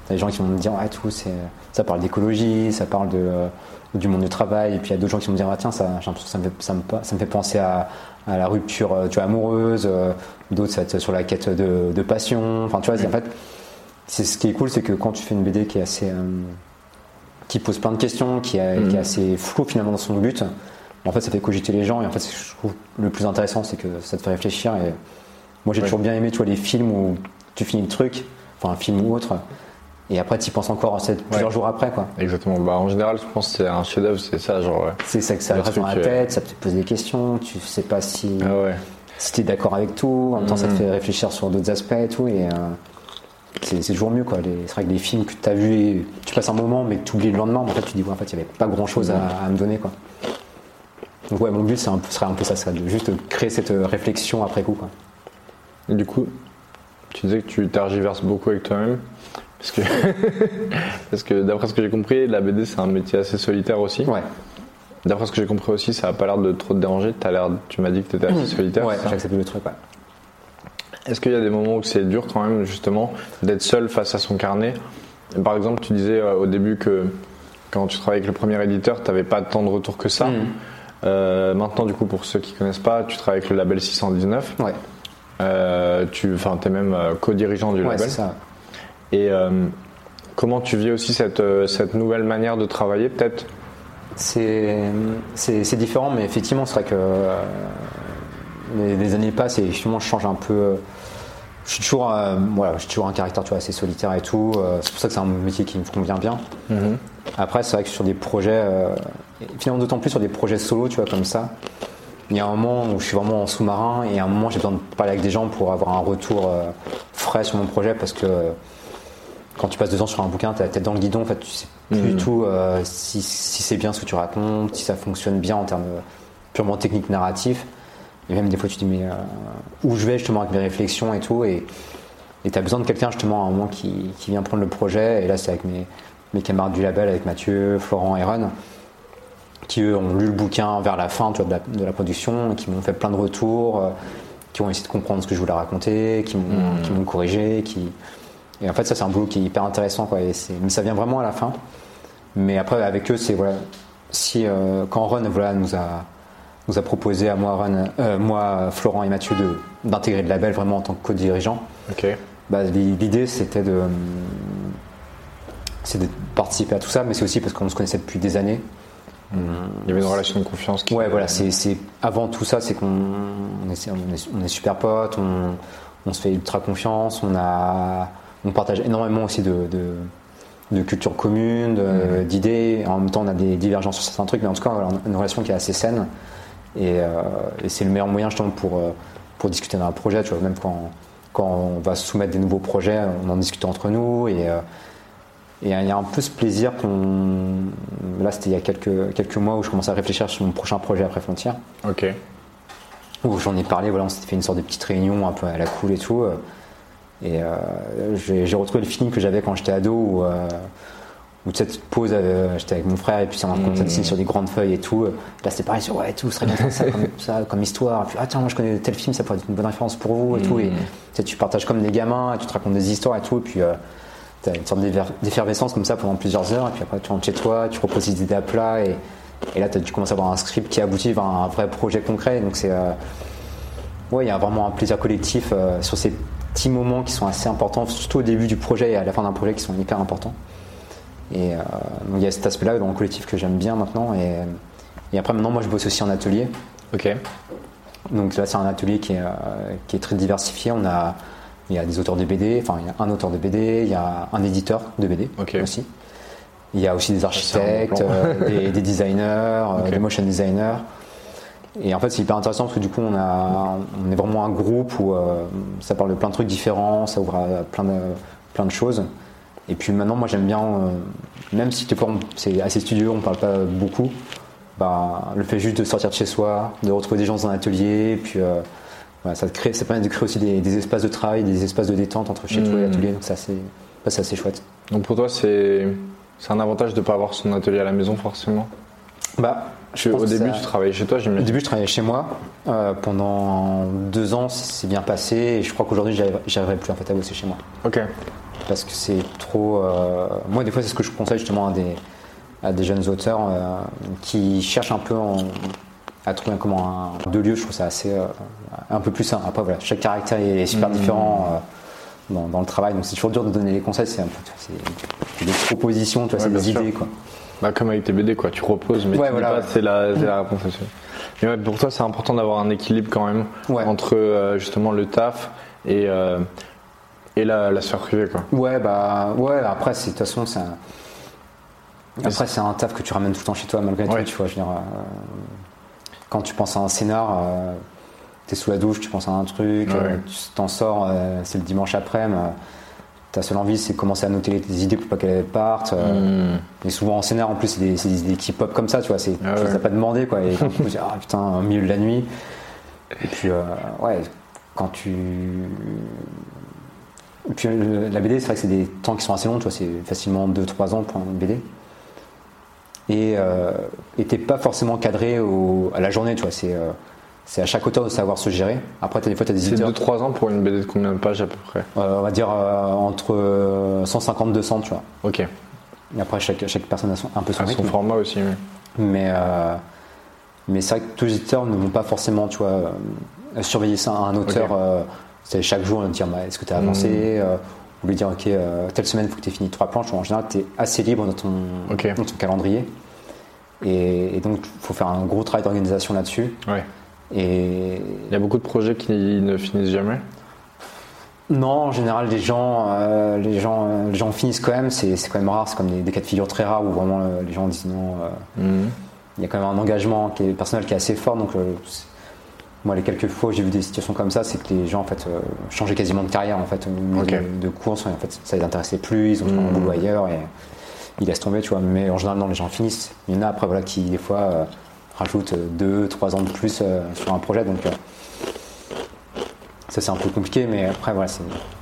T'as des gens qui vont me dire, ouais, tout, c'est, ça parle d'écologie, ça parle de, euh, du monde du travail. Et puis il y a d'autres gens qui vont me dire, ah, tiens, ça, j'ai l'impression que ça me, fait, ça, me, ça me fait penser à, à la rupture euh, tu vois, amoureuse. euh, D'autres, ça va être sur la quête de, de passion. Enfin, tu vois, en fait, c'est ce qui est cool, c'est que quand tu fais une BD qui est assez. euh, qui pose plein de questions, qui, est- qui est assez flou finalement dans son but, en fait, ça fait cogiter les gens. Et en fait, ce que je trouve le plus intéressant, c'est que ça te fait réfléchir. Et moi, j'ai Ouais. toujours bien aimé, tu vois, les films où tu finis le truc, enfin, un film ou autre, et après, tu y penses encore c'est plusieurs Ouais. jours après, quoi. Exactement. Bah, en général, je pense que c'est un chef-d'œuvre, c'est ça, genre. ouais. C'est ça que ça reste dans la euh, tête, ça te pose des questions, tu sais pas si, Ah ouais. si tu es d'accord avec tout, en même temps, ça te Mhm. fait réfléchir sur d'autres aspects et tout. Et, euh, c'est toujours mieux quoi. C'est vrai que les films que tu as vus, et tu passes un moment mais que tu oublies le lendemain, en fait tu dis ouais, en fait il n'y avait pas grand chose à, à me donner quoi. Donc ouais mon but c'est un, peu- serait un peu ça, serait de juste créer cette euh, réflexion après coup quoi. Et du coup, tu disais que tu tergiverses beaucoup avec toi-même. Parce que, parce que d'après ce que j'ai compris, la BD c'est un métier assez solitaire aussi. Ouais, D'après ce que j'ai compris aussi, ça a pas l'air de trop te déranger. As l'air, tu m'as dit que tu étais assez solitaire. ouais j'ai accepté le truc ouais. Est-ce qu'il y a des moments où c'est dur quand même justement d'être seul face à son carnet? Par exemple, tu disais euh, au début que quand tu travaillais avec le premier éditeur, tu n'avais pas tant de retours que ça. Mhm. Euh, maintenant, du coup, pour ceux qui connaissent pas, tu travailles avec le label 619. Ouais, Euh, tu es même euh, co-dirigeant du ouais label. ça. Et euh, comment tu vis aussi cette, euh, cette nouvelle manière de travailler peut-être? C'est différent, mais effectivement, c'est vrai que euh, les, les années passent et effectivement, je change un peu. euh, Je suis toujours, euh, voilà, j'ai toujours un caractère tu vois, assez solitaire et tout. c'est pour ça que c'est un métier qui me convient bien. Après, c'est vrai que sur des projets, et finalement d'autant plus sur des projets solo, tu vois, comme ça, il y a un moment où je suis vraiment en sous-marin et à un moment j'ai besoin de parler avec des gens pour avoir un retour frais sur mon projet parce que quand tu passes deux ans sur un bouquin, la tête dans le guidon, en fait, tu sais plus du tout euh, si, si c'est bien ce que tu racontes, si ça fonctionne bien en termes purement techniques narratifs. Et même des fois, tu te dis, mais euh, où je vais justement avec mes réflexions et tout. Et tu as besoin de quelqu'un justement à un moment qui, qui vient prendre le projet. Et là, c'est avec mes, mes camarades du label, avec Mathieu, Florent et Ron, qui eux ont lu le bouquin vers la fin tu vois, de, la, de la production, qui m'ont fait plein de retours, euh, qui ont essayé de comprendre ce que je voulais raconter, qui m'ont qui m'ont corrigé. Qui... Et en fait, ça, c'est un boulot qui est hyper intéressant. Quoi, et mais ça vient vraiment à la fin. Mais après, avec eux, c'est voilà, si euh, quand Ron voilà, nous a nous a proposé à moi, Ron, euh, moi, Florent et Mathieu d'intégrer le label vraiment en tant que co-dirigeant. Ok. Bah, l'i- l'idée c'était de de participer à tout ça, mais c'est aussi parce qu'on se connaissait depuis des années. Il y avait une relation de confiance qui. Ouais, voilà, c'est c'est- avant tout ça, c'est qu'on on est, on est- on est super potes, on, on se fait ultra confiance, on a on partage énormément aussi de, de, de culture commune, de- d'idées. En même temps, on a des divergences sur certains trucs, mais en tout cas, voilà, on a une relation qui est assez saine. Et, euh, et c'est le meilleur moyen justement pour, euh, pour discuter d'un projet, tu vois, même quand, quand on va soumettre des nouveaux projets, on en discute entre nous. Et, euh, et il y a un peu ce plaisir qu'on. Là, c'était il y a quelques, quelques mois où je commençais à réfléchir sur mon prochain projet après Frontières. Ok. Où j'en ai parlé, voilà, on s'était fait une sorte de petite réunion un peu à la cool et tout. Euh, Et euh, j'ai retrouvé le feeling que j'avais quand j'étais ado où, euh, où tu sais, tu te poses, euh, j'étais avec mon frère et puis commence à dessiner sur des grandes feuilles et tout. Là, c'était pareil sur ouais, tout, ce serait bien ça comme, ça comme histoire. Et puis, ah tiens, moi je connais tel film, ça pourrait être une bonne référence pour vous et tout. Et tu, sais, tu partages comme des gamins, et tu te racontes des histoires et tout. Et puis, tu as une sorte d'effervescence comme ça pendant plusieurs heures. Et puis après, tu rentres chez toi, tu proposes des idées à plat. Et, et là, tu commences à avoir un script qui aboutit vers un vrai projet concret. Donc, c'est. euh, Ouais, il y a vraiment un plaisir collectif euh, sur ces petits moments qui sont assez importants, surtout au début du projet et à la fin d'un projet qui sont hyper importants. Et euh, donc il y a cet aspect-là dans le collectif que j'aime bien maintenant. Et, et après, maintenant, moi, je bosse aussi en atelier. Ok. Donc là, c'est un atelier qui est, euh, qui est très diversifié. On a, il y a des auteurs de BD, enfin, il y a un auteur de BD, il y a un éditeur de BD aussi. Il y a aussi des architectes, euh, des, des designers, euh, Ok. des motion designers. Et en fait, c'est hyper intéressant parce que du coup, on, a, on est vraiment un groupe où euh, ça parle de plein de trucs différents, ça ouvre à plein de, plein de choses. Et puis maintenant, moi, j'aime bien, euh, même si c'est assez studieux, on parle pas beaucoup, bah, le fait juste de sortir de chez soi, de retrouver des gens dans un atelier, et puis euh, voilà, ça, te crée, ça permet de créer aussi des, des espaces de travail, des espaces de détente entre chez toi et Mhm. l'atelier. Donc, c'est assez, ça, c'est assez chouette. Donc pour toi, c'est c'est un avantage de ne pas avoir son atelier à la maison forcément? Bah, Au début, ça- tu travaillais chez toi, Au j'imagine. début, je travaillais chez moi. Euh, pendant deux ans, c'est bien passé. Et je crois qu'aujourd'hui, j'y arriverai- j'y arriverai plus en fait à bosser chez moi. Ok. parce que c'est trop. euh, Moi, des fois, c'est ce que je conseille justement à des, à des jeunes auteurs euh, qui cherchent un peu en- à trouver un- comment un deux lieux. Je trouve ça assez un peu plus sain. Après, voilà, chaque caractère est super différent. euh, dans, dans le travail, donc c'est toujours dur de donner des conseils, c'est un peu c'est c'est des propositions, tu vois, Ouais, c'est des sûr. idées quoi. Bah, comme avec tes BD, quoi. Tu reposes, mais Ouais, voilà, ouais. c'est la, c'est la réponse. Mais ouais, pour toi, c'est important d'avoir un équilibre quand même entre euh, justement le taf et, euh, et la, la sphère privée, quoi. Ouais, bah, ouais, après, c'est- de toute façon, c'est un. Après, c'est un taf que tu ramènes tout le temps chez toi, malgré tout, tu vois. Je veux dire, euh, quand tu penses à un scénar, t'es sous la douche, tu penses à un truc, tu t'en sors, c'est le dimanche après, mais, ta seule envie, c'est de commencer à noter les, tes idées pour pas qu'elles partent. euh, Mm. Et souvent en scénar, en plus, c'est des, des idées qui pop comme ça, tu vois. C'est, Ah tu ouais. les as pas demandé, quoi. Et te dis, ah putain, au milieu de la nuit. Et puis, euh, ouais, quand tu. Et puis la BD, c'est vrai que c'est des temps qui sont assez longs, tu vois. C'est facilement 2-3 ans pour une BD. Et euh, et t'es pas forcément cadré au- à la journée, tu vois. C'est, c'est à chaque auteur de savoir se gérer. Après, t'as des fois, t'as des C'est éditeurs, 2-3 ans pour une BD de combien de pages à peu près? Euh, on va dire euh, entre 150-200, tu vois. Ok. Et après, chaque, chaque personne a son, un peu son À son rythme. format aussi, oui. Mais, euh, mais c'est vrai que tous les éditeurs ne vont pas forcément tu vois, euh, surveiller ça à un auteur. Ok. euh, c'est chaque jour de dire bah, est-ce que tu as avancé euh, Ou lui dire ok, euh, telle semaine il faut que tu aies fini trois planches. En général, tu es assez libre dans ton, dans ton calendrier. Et, et donc, il faut faire un gros travail d'organisation là-dessus. Ouais. Et Il y a beaucoup de projets qui ne finissent jamais? non, en général, les gens, euh, les gens, euh, les gens finissent quand même. C'est quand même rare. C'est comme des, des cas de figure très rares où vraiment euh, les gens disent non. Mhm. il y a quand même un engagement qui est personnel qui est assez fort. Donc, moi, les quelques fois où j'ai vu des situations comme ça, c'est que les gens en fait changeaient quasiment de carrière en fait au de course. En fait, ça les intéressait plus. Ils ont trouvé un Mhm. boulot ailleurs et ils laissent tomber, tu vois. Mais en général, non, les gens finissent. Il y en a après voilà qui des fois euh, rajoutent euh, deux, trois ans de plus euh, sur un projet. Donc euh, ça c'est un peu compliqué, mais après voilà,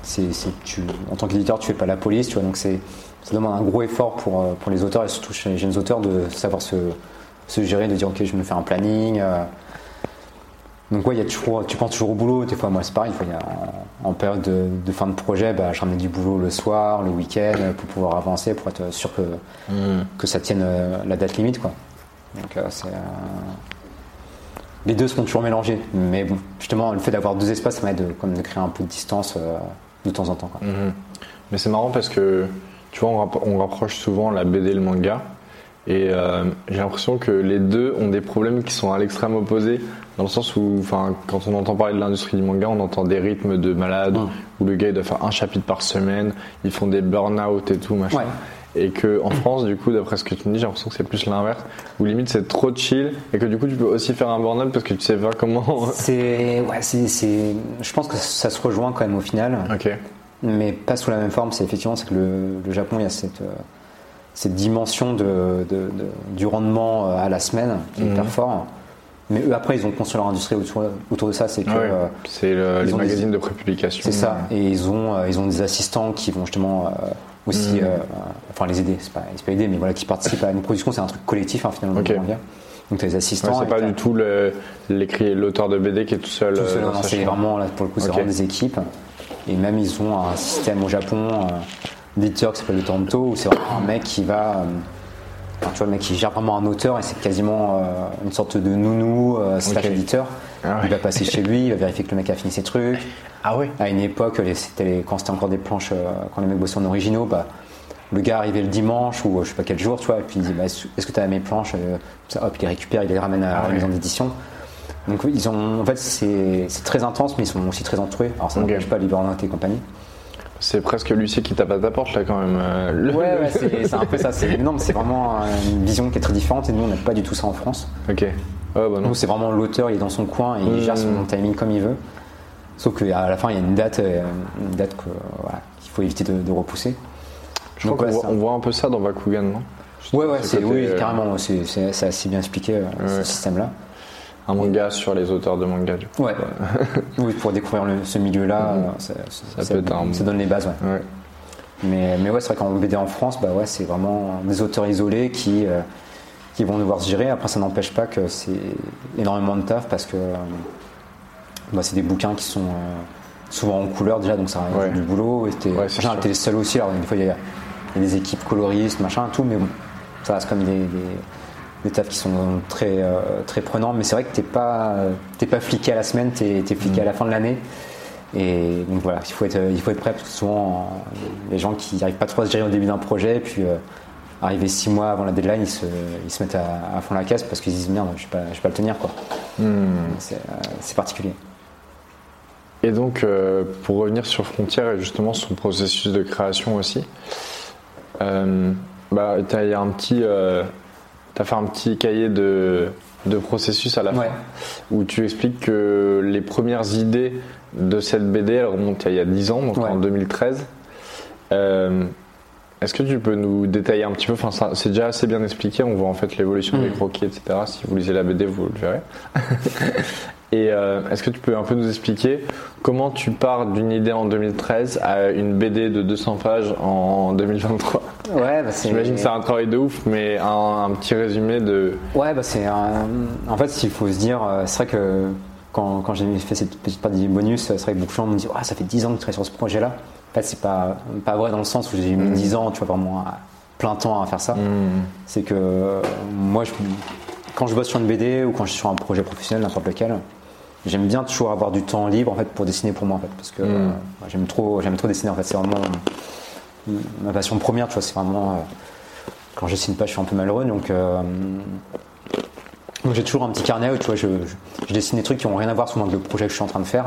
c'est, tu, en tant qu'éditeur, tu fais pas la police, tu vois. Donc c'est ça demande un gros effort pour, pour les auteurs et surtout chez les jeunes auteurs de savoir se, se gérer, de dire ok, je vais me faire un planning. donc ouais, y a toujours, tu penses toujours au boulot. Des fois, moi c'est pareil. des fois, il y a- en, période de, de fin de projet, bah, je du boulot le soir, le week-end, pour pouvoir avancer, pour être sûr que, Mhm. que ça tienne la date limite, quoi. Donc euh, c'est euh, les deux seront toujours mélangés, mais bon, justement le fait d'avoir deux espaces, ça m'aide de, comme de créer un peu de distance euh, de temps en temps. Quoi. Mhm. Mais c'est marrant parce que tu vois, on, rapp- on rapproche souvent la BD et le manga. Et euh, j'ai l'impression que les deux ont des problèmes qui sont à l'extrême opposé, dans le sens où, enfin, quand on entend parler de l'industrie du manga, on entend des rythmes de malade, où le gars il doit faire un chapitre par semaine, ils font des burn-out et tout, machin. Ouais. Et que en France, du coup, d'après ce que tu me dis, j'ai l'impression que c'est plus l'inverse, où limite c'est trop chill, et que du coup tu peux aussi faire un burn-out parce que tu sais pas comment. C'est, ouais, c'est, c'est- je pense que ça se rejoint quand même au final, ok. mais pas sous la même forme. C'est effectivement c'est que le, le Japon, il y a cette, euh, cette dimension de, de- de- du rendement euh, à la semaine qui est Mhm. hyper fort. Mais eux après, ils ont construit leur industrie autour, autour de ça. C'est que Ah ouais. euh, c'est le- les ont des- magazines de prépublication. C'est ça. Et ils ont, euh, ils ont des assistants qui vont justement euh, aussi, Mhm. euh, enfin les aider, c'est pas, c'est pas aider, mais voilà, qui participent à une production. C'est un truc collectif hein, finalement. Ok. le manga. Donc tu as les Ouais, assistants. c'est et pas du tout l'auteur de BD qui est tout seul. tout euh, seul, c'est vraiment là pour le coup, c'est Ok. vraiment des équipes. Et même ils ont un système au Japon euh, d'éditeur qui s'appelle le Tanto, où c'est vraiment un mec qui va, euh, tu vois, le mec qui gère vraiment un auteur et c'est quasiment euh, une sorte de nounou slash Ok. éditeur. Ah ouais. Il va passer chez lui, il va vérifier que le mec a fini ses trucs. Ah oui. À une époque, les- c'était les- quand c'était encore des planches, euh, quand les mecs bossaient en originaux, bah, le gars arrivait le dimanche ou euh, je sais pas quel jour, tu vois, et puis il dit bah, est-ce que tu as mes planches Euh, ça, Hop, il les récupère, il les ramène à Ah la ouais. maison d'édition. Donc ils ont, en fait, c'est très intense, mais ils sont aussi très entourés. Alors ça Ok. n'empêche pas burn et compagnie. C'est presque Lucie qui tape à ta porte là quand même. euh, le- Ouais, ouais, c'est un peu ça. c'est- Non, mais c'est vraiment une vision qui est très différente et nous, on n'a pas du tout ça en France. Ok. Bah non. Nous, c'est vraiment l'auteur, il est dans son coin et il Mm. gère son timing comme il veut. Sauf qu'à la fin, il y a une date, euh, une date voilà, qu'il faut éviter de, de repousser. Je Donc, crois qu'on voit, ça- on voit un peu ça dans Bakugan, non? Ouais, ouais, Ce c'est, oui, euh, carrément, c'est, c'est- assez bien expliqué, euh, ce Ouais. système-là. Un manga sur les auteurs de manga, du coup. Ouais, oui, pour découvrir le- ce milieu-là, euh, ça, ça- un- ça donne les bases, ouais. Ouais. Mais, mais ouais, c'est vrai qu'en BD en France, bah ouais, c'est vraiment des auteurs isolés qui, euh, qui vont devoir se gérer. Après, ça n'empêche pas que c'est énormément de taf parce que euh, bah, c'est des bouquins qui sont, euh, souvent en couleur déjà, donc ça Ouais. du boulot. Et t'es, Ouais, t'es seul aussi, alors des fois il y, y a des équipes coloristes, machin, tout, mais bon, ça reste comme des, des, des tafs qui sont très, euh, très prenants. Mais c'est vrai que t'es pas, t'es pas fliqué à la semaine, t'es, t'es fliqué à la fin de l'année. Et donc voilà, il faut être, il faut être prêt parce que souvent les gens qui n'arrivent pas trop à se gérer au début d'un projet, puis euh, arriver six mois avant la deadline, ils se, ils se mettent à, à fond la caisse parce qu'ils se disent merde, je vais je vais pas le tenir quoi. Hmm. C'est, euh, c'est particulier. Et donc, euh, pour revenir sur Frontière et justement son processus de création aussi, euh, bah, t'as il y a un petit, euh, fait un petit cahier de, de processus à la Ouais. fin où tu expliques que les premières idées de cette BD elles remontent à il y a 10 ans, donc Ouais. en 2013. Est-ce que tu peux nous détailler un petit peu Enfin, c'est déjà assez bien expliqué. On voit en fait l'évolution des Mm. croquis, etc. Si vous lisez la BD, vous le verrez. Et euh, est-ce que tu peux un peu nous expliquer comment tu pars d'une idée en 2013 à une BD de 200 pages en 2023 Ouais, bah. J'imagine que c'est un travail de ouf, mais un, un petit résumé de. Ouais, bah c'est un- En fait, il faut se dire, euh, c'est vrai que quand, quand j'ai fait cette petite partie bonus, c'est vrai que beaucoup de gens me disent, Ah, ça fait 10 ans que tu travailles sur ce projet-là. En fait, c'est pas, pas vrai dans le sens où j'ai mis 10 ans, tu vois, vraiment à plein temps à faire ça. C'est que euh, moi, je- quand je bosse sur une BD ou quand je suis sur un projet professionnel, n'importe lequel, j'aime bien toujours avoir du temps libre en fait pour dessiner pour moi en fait, parce que euh, j'aime trop, j'aime trop dessiner en fait. C'est vraiment ma passion première, tu vois. C'est vraiment euh, quand je dessine pas, je suis un peu malheureux, donc. donc j'ai toujours un petit carnet où tu vois, je, je- je dessine des trucs qui n'ont rien à voir souvent avec le projet que je suis en train de faire.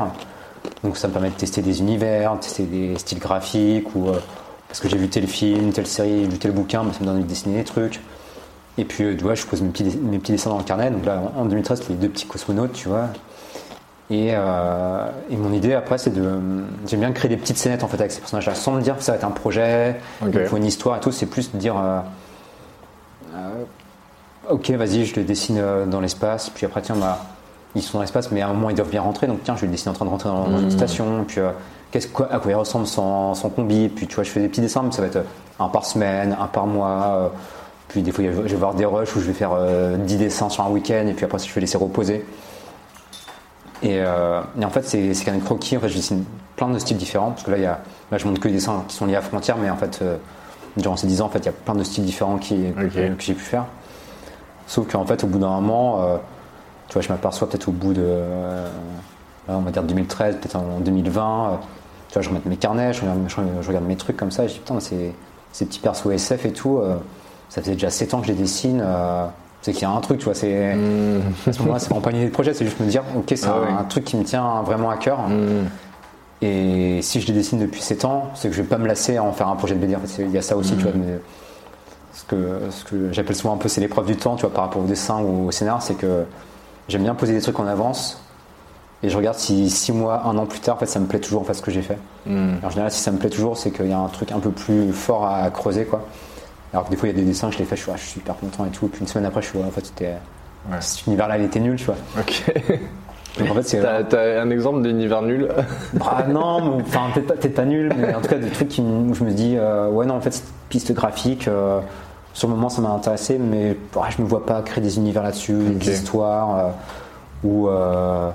Donc ça me permet de tester des univers, de tester des styles graphiques ou euh, parce que j'ai vu tel film, telle série, lu tel bouquin, bah, ça me donne envie de dessiner des trucs. Et puis euh, tu vois, je pose mes petits, mes petits dessins dans le carnet. Donc là en 2013 c'était les deux petits cosmonautes, tu vois. Et, euh, et mon idée après c'est de j'aime bien créer des petites scénettes en fait avec ces personnages-là sans me dire que ça va être un projet, Ok. il faut une histoire et tout. C'est plus de dire Ok, vas-y, je le dessine dans l'espace. Puis après, tiens, bah, ils sont dans l'espace, mais à un moment, ils doivent bien rentrer. Donc, tiens, je vais le dessiner en train de rentrer dans, dans une station. Puis, euh, qu'est-ce, quoi, à quoi il ressemble sans, sans combi. Puis, tu vois, je fais des petits dessins, mais ça va être euh, un par semaine, un par mois. euh, puis, des fois, je vais voir des rushs où je vais faire euh, 10 dessins sur un week-end. Et puis après, je vais laisser reposer. Et, et en fait, c'est, c'est qu'un croquis. En fait, je dessine plein de styles différents. Parce que là, il y a, là je montre que les dessins qui sont liés à frontières. Mais en fait, durant ces 10 ans, en fait, il y a plein de styles différents qui, que, que j'ai pu faire. Sauf qu'en fait, au bout d'un moment, tu vois, je m'aperçois peut-être au bout de, euh, on va dire 2013, peut-être en 2020, euh, tu vois, je remets mes carnets, je regarde, je, je regarde mes trucs comme ça, et je dis putain, c'est- ces petits persos SF et tout, euh, ça faisait déjà 7 ans que je les dessine, c'est qu'il y a un truc, tu vois, c'est. À ce moment-là, c'est pas idée de projet, c'est juste me dire, ok, c'est Ah un, ouais. truc qui me tient vraiment à cœur. Et si je les dessine depuis 7 ans, c'est que je vais pas me lasser à en faire un projet de BD. En fait, il y a ça aussi, tu vois. mais ce que, ce que j'appelle souvent un peu, c'est l'épreuve du temps, tu vois, par rapport au dessin ou au scénar, c'est que j'aime bien poser des trucs en avance. Et je regarde si 6 mois, un an plus tard, en fait, ça me plaît toujours en fait, ce que j'ai fait. En général, si ça me plaît toujours, c'est qu'il y a un truc un peu plus fort à creuser, quoi. Alors que des fois, il y a des dessins, je les fais, je suis, ah, je suis hyper content et tout. Et puis une semaine après, je suis, en fait, c'était, Ouais. cet univers-là, il était nul, tu vois. Ok. Donc en fait, c'est. T'as, t'as un exemple d'univers nul? Ah non, enfin peut-être pas, peut-être pas nul, mais en tout cas des trucs qui, où je me dis euh, ouais non en fait cette piste graphique euh, sur le moment ça m'a intéressé, mais ouais, je me vois pas créer des univers là-dessus, des histoires euh, où euh,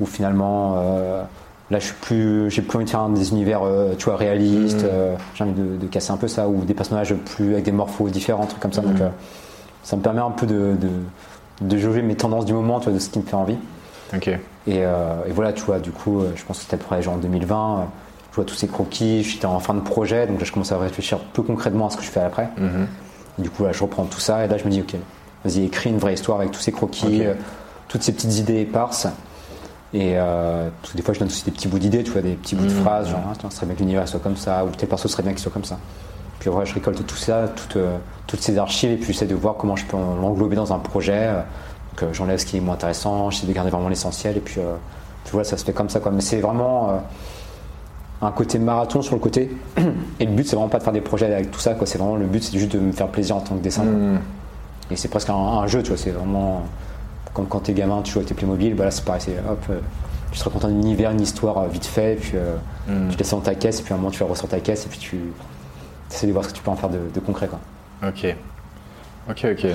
où finalement euh, là je suis plus j'ai plus envie de faire des univers euh, tu vois réalistes, euh, j'ai envie de, de casser un peu ça ou des personnages plus avec des morphos différents, trucs comme ça. Donc euh, ça me permet un peu de, de de jauger mes tendances du moment, tu vois, de ce qui me fait envie. Et, et voilà, tu vois, du coup, je pense que c'était pour genre en 2020. euh, je vois tous ces croquis, j'étais en fin de projet, donc là, je commence à réfléchir peu concrètement à ce que je fais après. Et du coup, là, je reprends tout ça, et là, je me dis, ok, vas-y, écris une vraie histoire avec tous ces croquis, euh, toutes ces petites idées éparses. Et euh, parce que des fois, je donne aussi des petits bouts d'idées, tu vois, des petits bouts de phrases, genre, tiens, ce serait bien que l'univers soit comme ça, ou tel perso serait bien qu'il soit comme ça. Puis voilà, je récolte tout ça, toutes, euh, toutes ces archives, et puis j'essaie de voir comment je peux l'englober dans un projet. euh, Donc j'enlève ce qui est moins intéressant, j'essaie de garder vraiment l'essentiel, et puis tu vois, ça se fait comme ça. Quoi. Mais c'est vraiment un côté marathon sur le côté. Et le but, c'est vraiment pas de faire des projets avec tout ça. Quoi. C'est vraiment le but, c'est juste de me faire plaisir en tant que dessin. Et c'est presque un, un jeu, tu vois. C'est vraiment comme quand t'es gamin, tu joues avec tes Playmobil. Bah là, c'est pareil. C'est hop, euh, tu seras content d'un univers, une histoire euh, vite fait. Puis euh, tu laisses dans ta caisse, et puis à un moment, tu la ressors ta caisse, et puis tu essaies de voir ce que tu peux en faire de, de concret. Quoi. Ok. Ok, ok.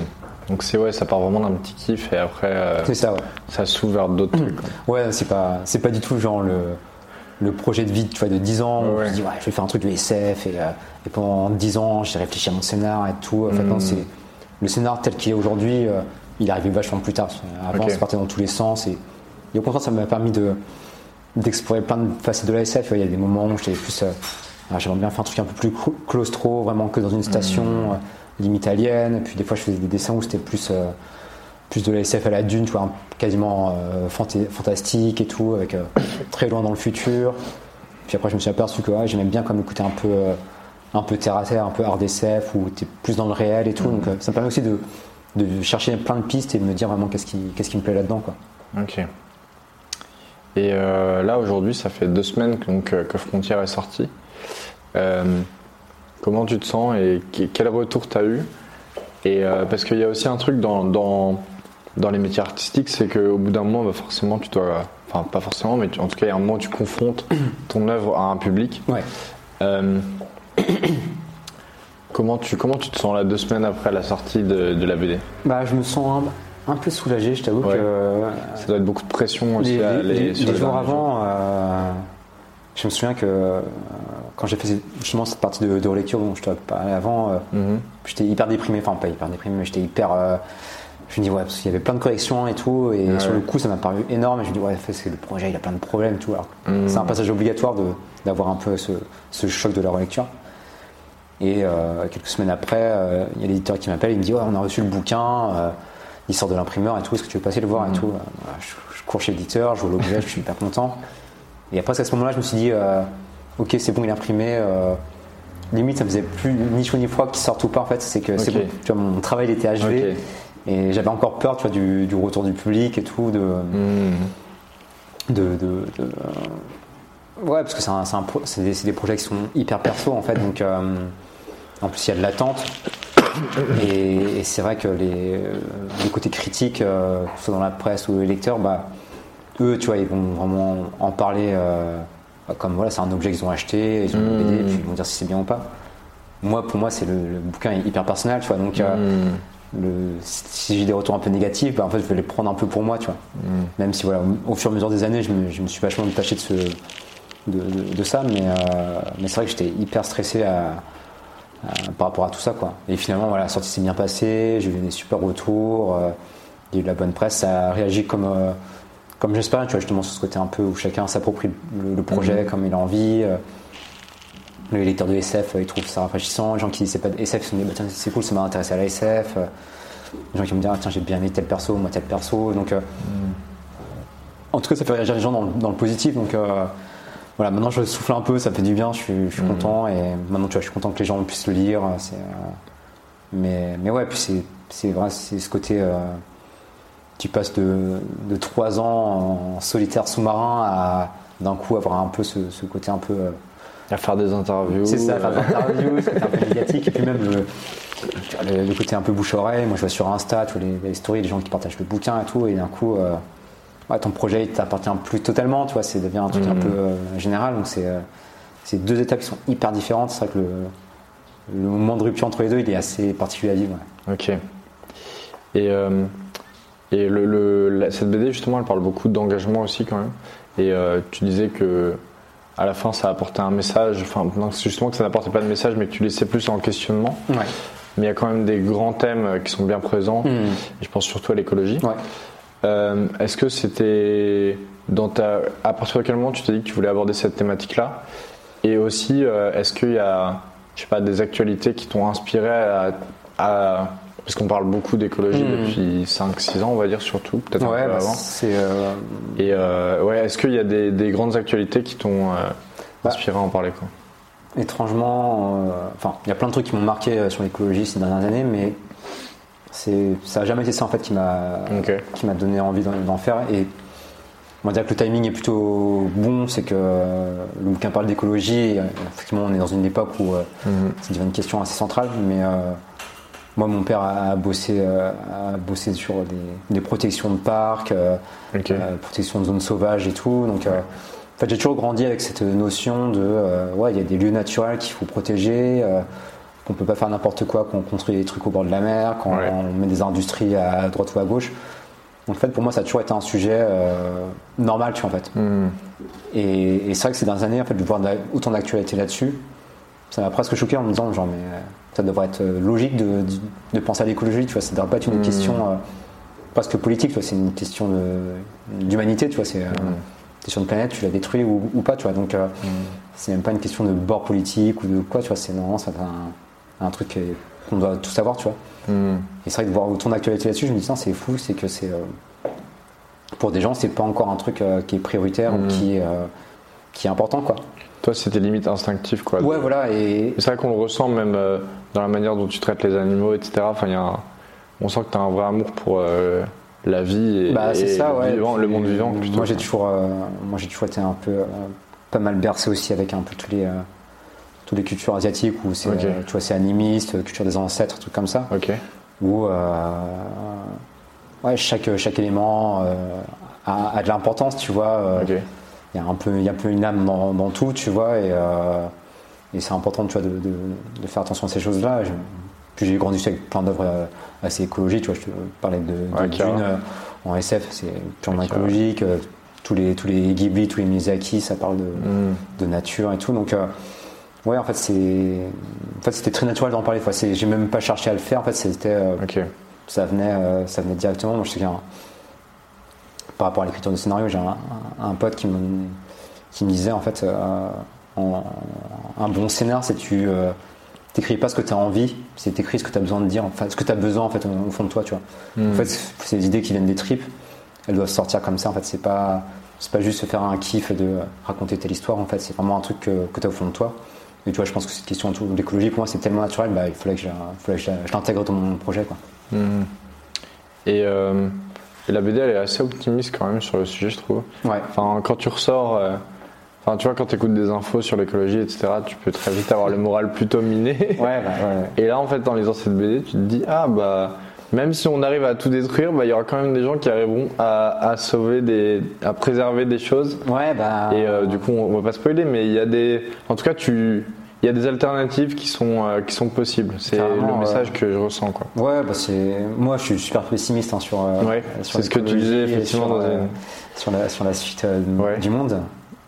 Donc c'est ouais, ça part vraiment d'un petit kiff et après euh, C'est ça, ouais. ça s'ouvre vers d'autres trucs. quoi. Ouais, c'est pas, c'est pas du tout genre le, le projet de vie tu vois, de 10 ans, Ouais. je me dis, ouais, je vais faire un truc de SF, et, euh, et pendant 10 ans, j'ai réfléchi à mon scénar et tout. En fait, Mm. non, c'est, le scénar tel qu'il est aujourd'hui, euh, il est arrivé vachement plus tard. Avant, ça partait dans tous les sens, et, et au contraire, ça m'a permis de, d'explorer plein de facettes de la SF. Il y a des moments où j'étais plus. euh, ah, j'aimerais bien faire un truc un peu plus claustro, vraiment que dans une station, euh, limite alien. Et puis des fois, je faisais des dessins où c'était plus, plus de la SF à la dune, tu vois, quasiment euh, fantastique et tout, avec euh, très loin dans le futur. Puis après, je me suis aperçu que ouais, j'aimais bien comme le côté un peu, euh, un peu terre à terre, un peu hard SF, où tu es plus dans le réel et tout. Donc euh, ça me permet aussi de, de chercher plein de pistes et de me dire vraiment qu'est-ce qui, qu'est-ce qui me plaît là-dedans. Quoi. Ok. Et euh, là, aujourd'hui, ça fait deux semaines que, donc, que Frontier est sorti. Euh, comment tu te sens et quel retour tu as eu? Et, euh, Parce qu'il y a aussi un truc dans, dans, dans les métiers artistiques, c'est qu'au bout d'un moment, bah, forcément, tu dois. Enfin, pas forcément, mais tu- en tout cas, il y a un moment où tu confrontes ton œuvre à un public. Ouais. Euh, comment, tu, comment tu te sens là deux semaines après la sortie de, de la BD Bah, je me sens un, un peu soulagé, je t'avoue Ouais. que euh, Ça doit être beaucoup de pression aussi les, à les- les- sur les les jours avant, euh, je me souviens que euh, quand j'ai fait justement cette partie de, de relecture dont je te parlais avant, Mhm. j'étais hyper déprimé, enfin pas hyper déprimé, mais j'étais hyper. Je me dis, ouais, parce qu'il y avait plein de corrections et tout, et Ouais. sur le coup, ça m'a paru énorme, et je me dis, ouais, c'est le projet, il a plein de problèmes, tout. Alors, Mhm. c'est un passage obligatoire de- d'avoir un peu ce, ce choc de la relecture. Et euh, quelques semaines après, euh, il y a l'éditeur qui m'appelle, il me dit, ouais, on a reçu le bouquin, euh, il sort de l'imprimeur et tout, est-ce que tu veux passer le voir et tout. Euh, voilà, je, je cours chez l'éditeur, je vois l'objet, je suis hyper content. Et après, à ce moment-là, je me suis dit, ok, c'est bon, il est imprimé. limite, ça me faisait plus ni chaud ni froid qu'il sorte ou pas, en fait, c'est que c'est bon. Tu vois, mon travail il était achevé. Et j'avais encore peur, tu vois, du, du retour du public et tout, de, de, de- de- ouais, parce que c'est un- des, des projets qui sont hyper perso en fait, donc euh, en plus il y a de l'attente. Et, et c'est vrai que les, les côtés critiques, euh, que ce soit dans la presse ou les lecteurs, bah, eux, tu vois, ils vont vraiment en parler euh, comme voilà, c'est un objet qu'ils ont acheté, ils ont BD, puis ils vont dire si c'est bien ou pas. Moi, pour moi, c'est le, le bouquin est hyper personnel, tu vois, donc Mhm. Le, si j'ai des retours un peu négatifs, bah, en fait, je vais les prendre un peu pour moi, tu vois. Même si, voilà, au, fur et à mesure des années, je me, je me suis vachement détaché de, ce, de, de- de ça, mais, euh, mais c'est vrai que j'étais hyper stressé à- à- par rapport à tout ça, quoi. Et finalement, voilà, la sortie s'est bien passée, j'ai eu des super retours, euh, il y a eu de la bonne presse, ça a réagi comme, euh, comme j'espérais, tu vois, justement, sur ce côté un peu où chacun s'approprie le, le projet comme il a envie. Les lecteurs de SF, euh, ils trouvent ça rafraîchissant. Les gens qui disent c'est pas de SF, ils se disent bah, tiens, c'est cool, ça m'a intéressé à la SF. Euh, Les gens qui me disent ah, tiens, j'ai bien aimé tel perso, moi tel perso. Donc, euh, en tout cas, ça fait réagir les gens dans, le- dans le positif. Donc, euh, voilà, maintenant je souffle un peu, ça fait du bien, je suis, je suis content. Et maintenant, tu vois, je suis content que les gens puissent le lire. Euh, mais, mais ouais, puis c'est, c'est vrai, c'est ce côté. tu passes de, de 3 ans en solitaire sous-marin à d'un coup avoir un peu ce, ce côté un peu. Euh, À faire des interviews. c'est ça, faire des euh, interviews, ce côté un peu médiatique, et puis même le, vois, le, le côté un peu bouche-oreille. Moi, je vois sur Insta, tu vois, les, les stories, les gens qui partagent le bouquin et tout, et d'un coup, euh, ouais, ton projet, il t'appartient plus totalement, tu vois, c'est devient un truc un peu euh, général. Donc, c'est euh, c'est deux étapes qui sont hyper différentes. C'est vrai que le, le moment de rupture entre les deux, il est assez particulier à vivre. ouais. Ok. Et, euh, et le, le- la- cette BD, justement, elle parle beaucoup d'engagement aussi, quand même. Et euh, tu disais que à la fin, ça apportait un message. Enfin, non, justement que ça n'apportait pas de message, mais que tu laissais plus en questionnement. Ouais. Mais il y a quand même des grands thèmes euh, qui sont bien présents. Mhm. Et je pense surtout à l'écologie. Ouais. Euh, Est-ce que c'était dans ta à partir de quel moment tu t'es dit que tu voulais aborder cette thématique-là? Et aussi, euh, est-ce qu'il y a, je sais pas, des actualités qui t'ont inspiré à, à- parce qu'on parle beaucoup d'écologie Mhm. depuis 5-6 ans, on va dire surtout, peut-être Ouais, un peu bah, avant. c'est. euh, Et euh, ouais, est-ce qu'il y a des, des grandes actualités qui t'ont euh, Bah. inspiré à en parler quoi? étrangement, euh, enfin, il y a plein de trucs qui m'ont marqué euh, sur l'écologie ces dernières années, mais ça n'a jamais été ça en fait qui m'a, Ok. qui m'a donné envie d'en, faire. Et on va dire que le timing est plutôt bon, c'est que le bouquin parle d'écologie. Effectivement, on est dans une époque où euh, ça devient une question assez centrale, mais moi, mon père a bossé, euh, a bossé sur des, des protections de parcs, euh, Ok. euh, protection de zones sauvages et tout. Donc, en fait, j'ai toujours grandi avec cette notion de, ouais, il y a des lieux naturels qu'il faut protéger, qu'on peut pas faire n'importe quoi, qu'on construit des trucs au bord de la mer, quand Ouais. on met des industries à droite ou à gauche. Donc en fait, pour moi, ça a toujours été un sujet euh, normal, tu vois, en fait. Hmm. Et, et c'est vrai que ces dernières années, en fait, de voir autant d'actualité là-dessus, ça m'a presque choqué en me disant, genre, mais ça devrait être euh, logique de, de, de penser à l'écologie, tu vois, ça devrait pas être une Mhm. question euh, presque politique, tu vois, c'est une question de- d'humanité, tu vois, c'est euh, t'es sur une planète, tu la détruis ou, ou pas, tu vois, donc euh, c'est même pas une question de bord politique ou de quoi, tu vois, c'est normalement c'est un, un truc qu'on doit tous savoir, tu vois. Hmm. Et c'est vrai que de voir autant d'actualité là-dessus, je me dis, c'est fou, c'est que c'est. euh, pour des gens, c'est pas encore un truc euh, qui est prioritaire ou qui, est, euh, qui est important, quoi. Toi, c'était limite instinctif, quoi. Ouais, voilà, et. Et C'est vrai qu'on le ressent même euh, dans la manière dont tu traites les animaux, etc. Enfin, y a un- On sent que tu as un vrai amour pour euh, la vie et, Bah, c'est et ça, le, ouais. vivant- le monde vivant. Plutôt. Moi, j'ai toujours, euh, moi, j'ai toujours été un peu. pas mal bercé aussi avec un peu tous les. toutes les cultures asiatiques où c'est tu vois c'est animiste culture des ancêtres trucs comme ça Ok. où ouais chaque chaque élément a, a de l'importance tu vois. Il y a un peu il y a un peu une âme dans, dans tout tu vois et, euh, et c'est important tu vois de, de- de faire attention à ces choses là puis j'ai grandi avec plein d'œuvres euh, assez écologiques tu vois je te parlais de, de Ouais, Dune euh, en SF c'est purement écologique euh, tous les tous les Ghibli tous les Miyazaki ça parle de, de nature et tout. Donc ouais en fait c'est en fait c'était très naturel d'en parler c'est j'ai même pas cherché à le faire en fait c'était ça venait, ça venait directement. Moi, je sais qu'un- par rapport à l'écriture de scénario, j'ai un, pote qui me, qui me disait en fait, euh, en- un bon scénar, c'est tu euh, t'écris pas ce que tu as envie, c'est t'écris ce que tu as besoin de dire, enfin ce que tu as besoin en fait au, au fond de toi, tu vois. Hmm. En fait, c'est des idées qui viennent des tripes, elles doivent sortir comme ça. En fait, c'est pas c'est pas juste se faire un kiff de raconter telle histoire. En fait, c'est vraiment un truc que, que tu as au fond de toi. Et tu vois, je pense que cette question l'écologie, pour moi, c'est tellement naturel, bah, il fallait que je, je l'intègre dans mon projet, quoi. Hmm. Et, euh, et la BD, elle est assez optimiste quand même sur le sujet, je trouve. Ouais. Enfin, quand tu ressors, euh, enfin, tu vois, quand tu écoutes des infos sur l'écologie, etc., tu peux très vite avoir le moral plutôt miné. Ouais, bah, ouais. Et là, en fait, en lisant cette BD, tu te dis, ah bah, même si on arrive à tout détruire, bah, il y aura quand même des gens qui arriveront à, à sauver des, à préserver des choses. Ouais, bah. Et euh, du coup, on va pas spoiler, mais il y a des, en tout cas, tu, il y a des alternatives qui sont, euh, qui sont possibles. C'est le message que je ressens, quoi. Ouais, bah c'est. Moi, je suis super pessimiste hein, sur. euh, Ouais, sur c'est ce que tu disais effectivement sur, dans euh, une- sur la sur la suite Ouais. du monde.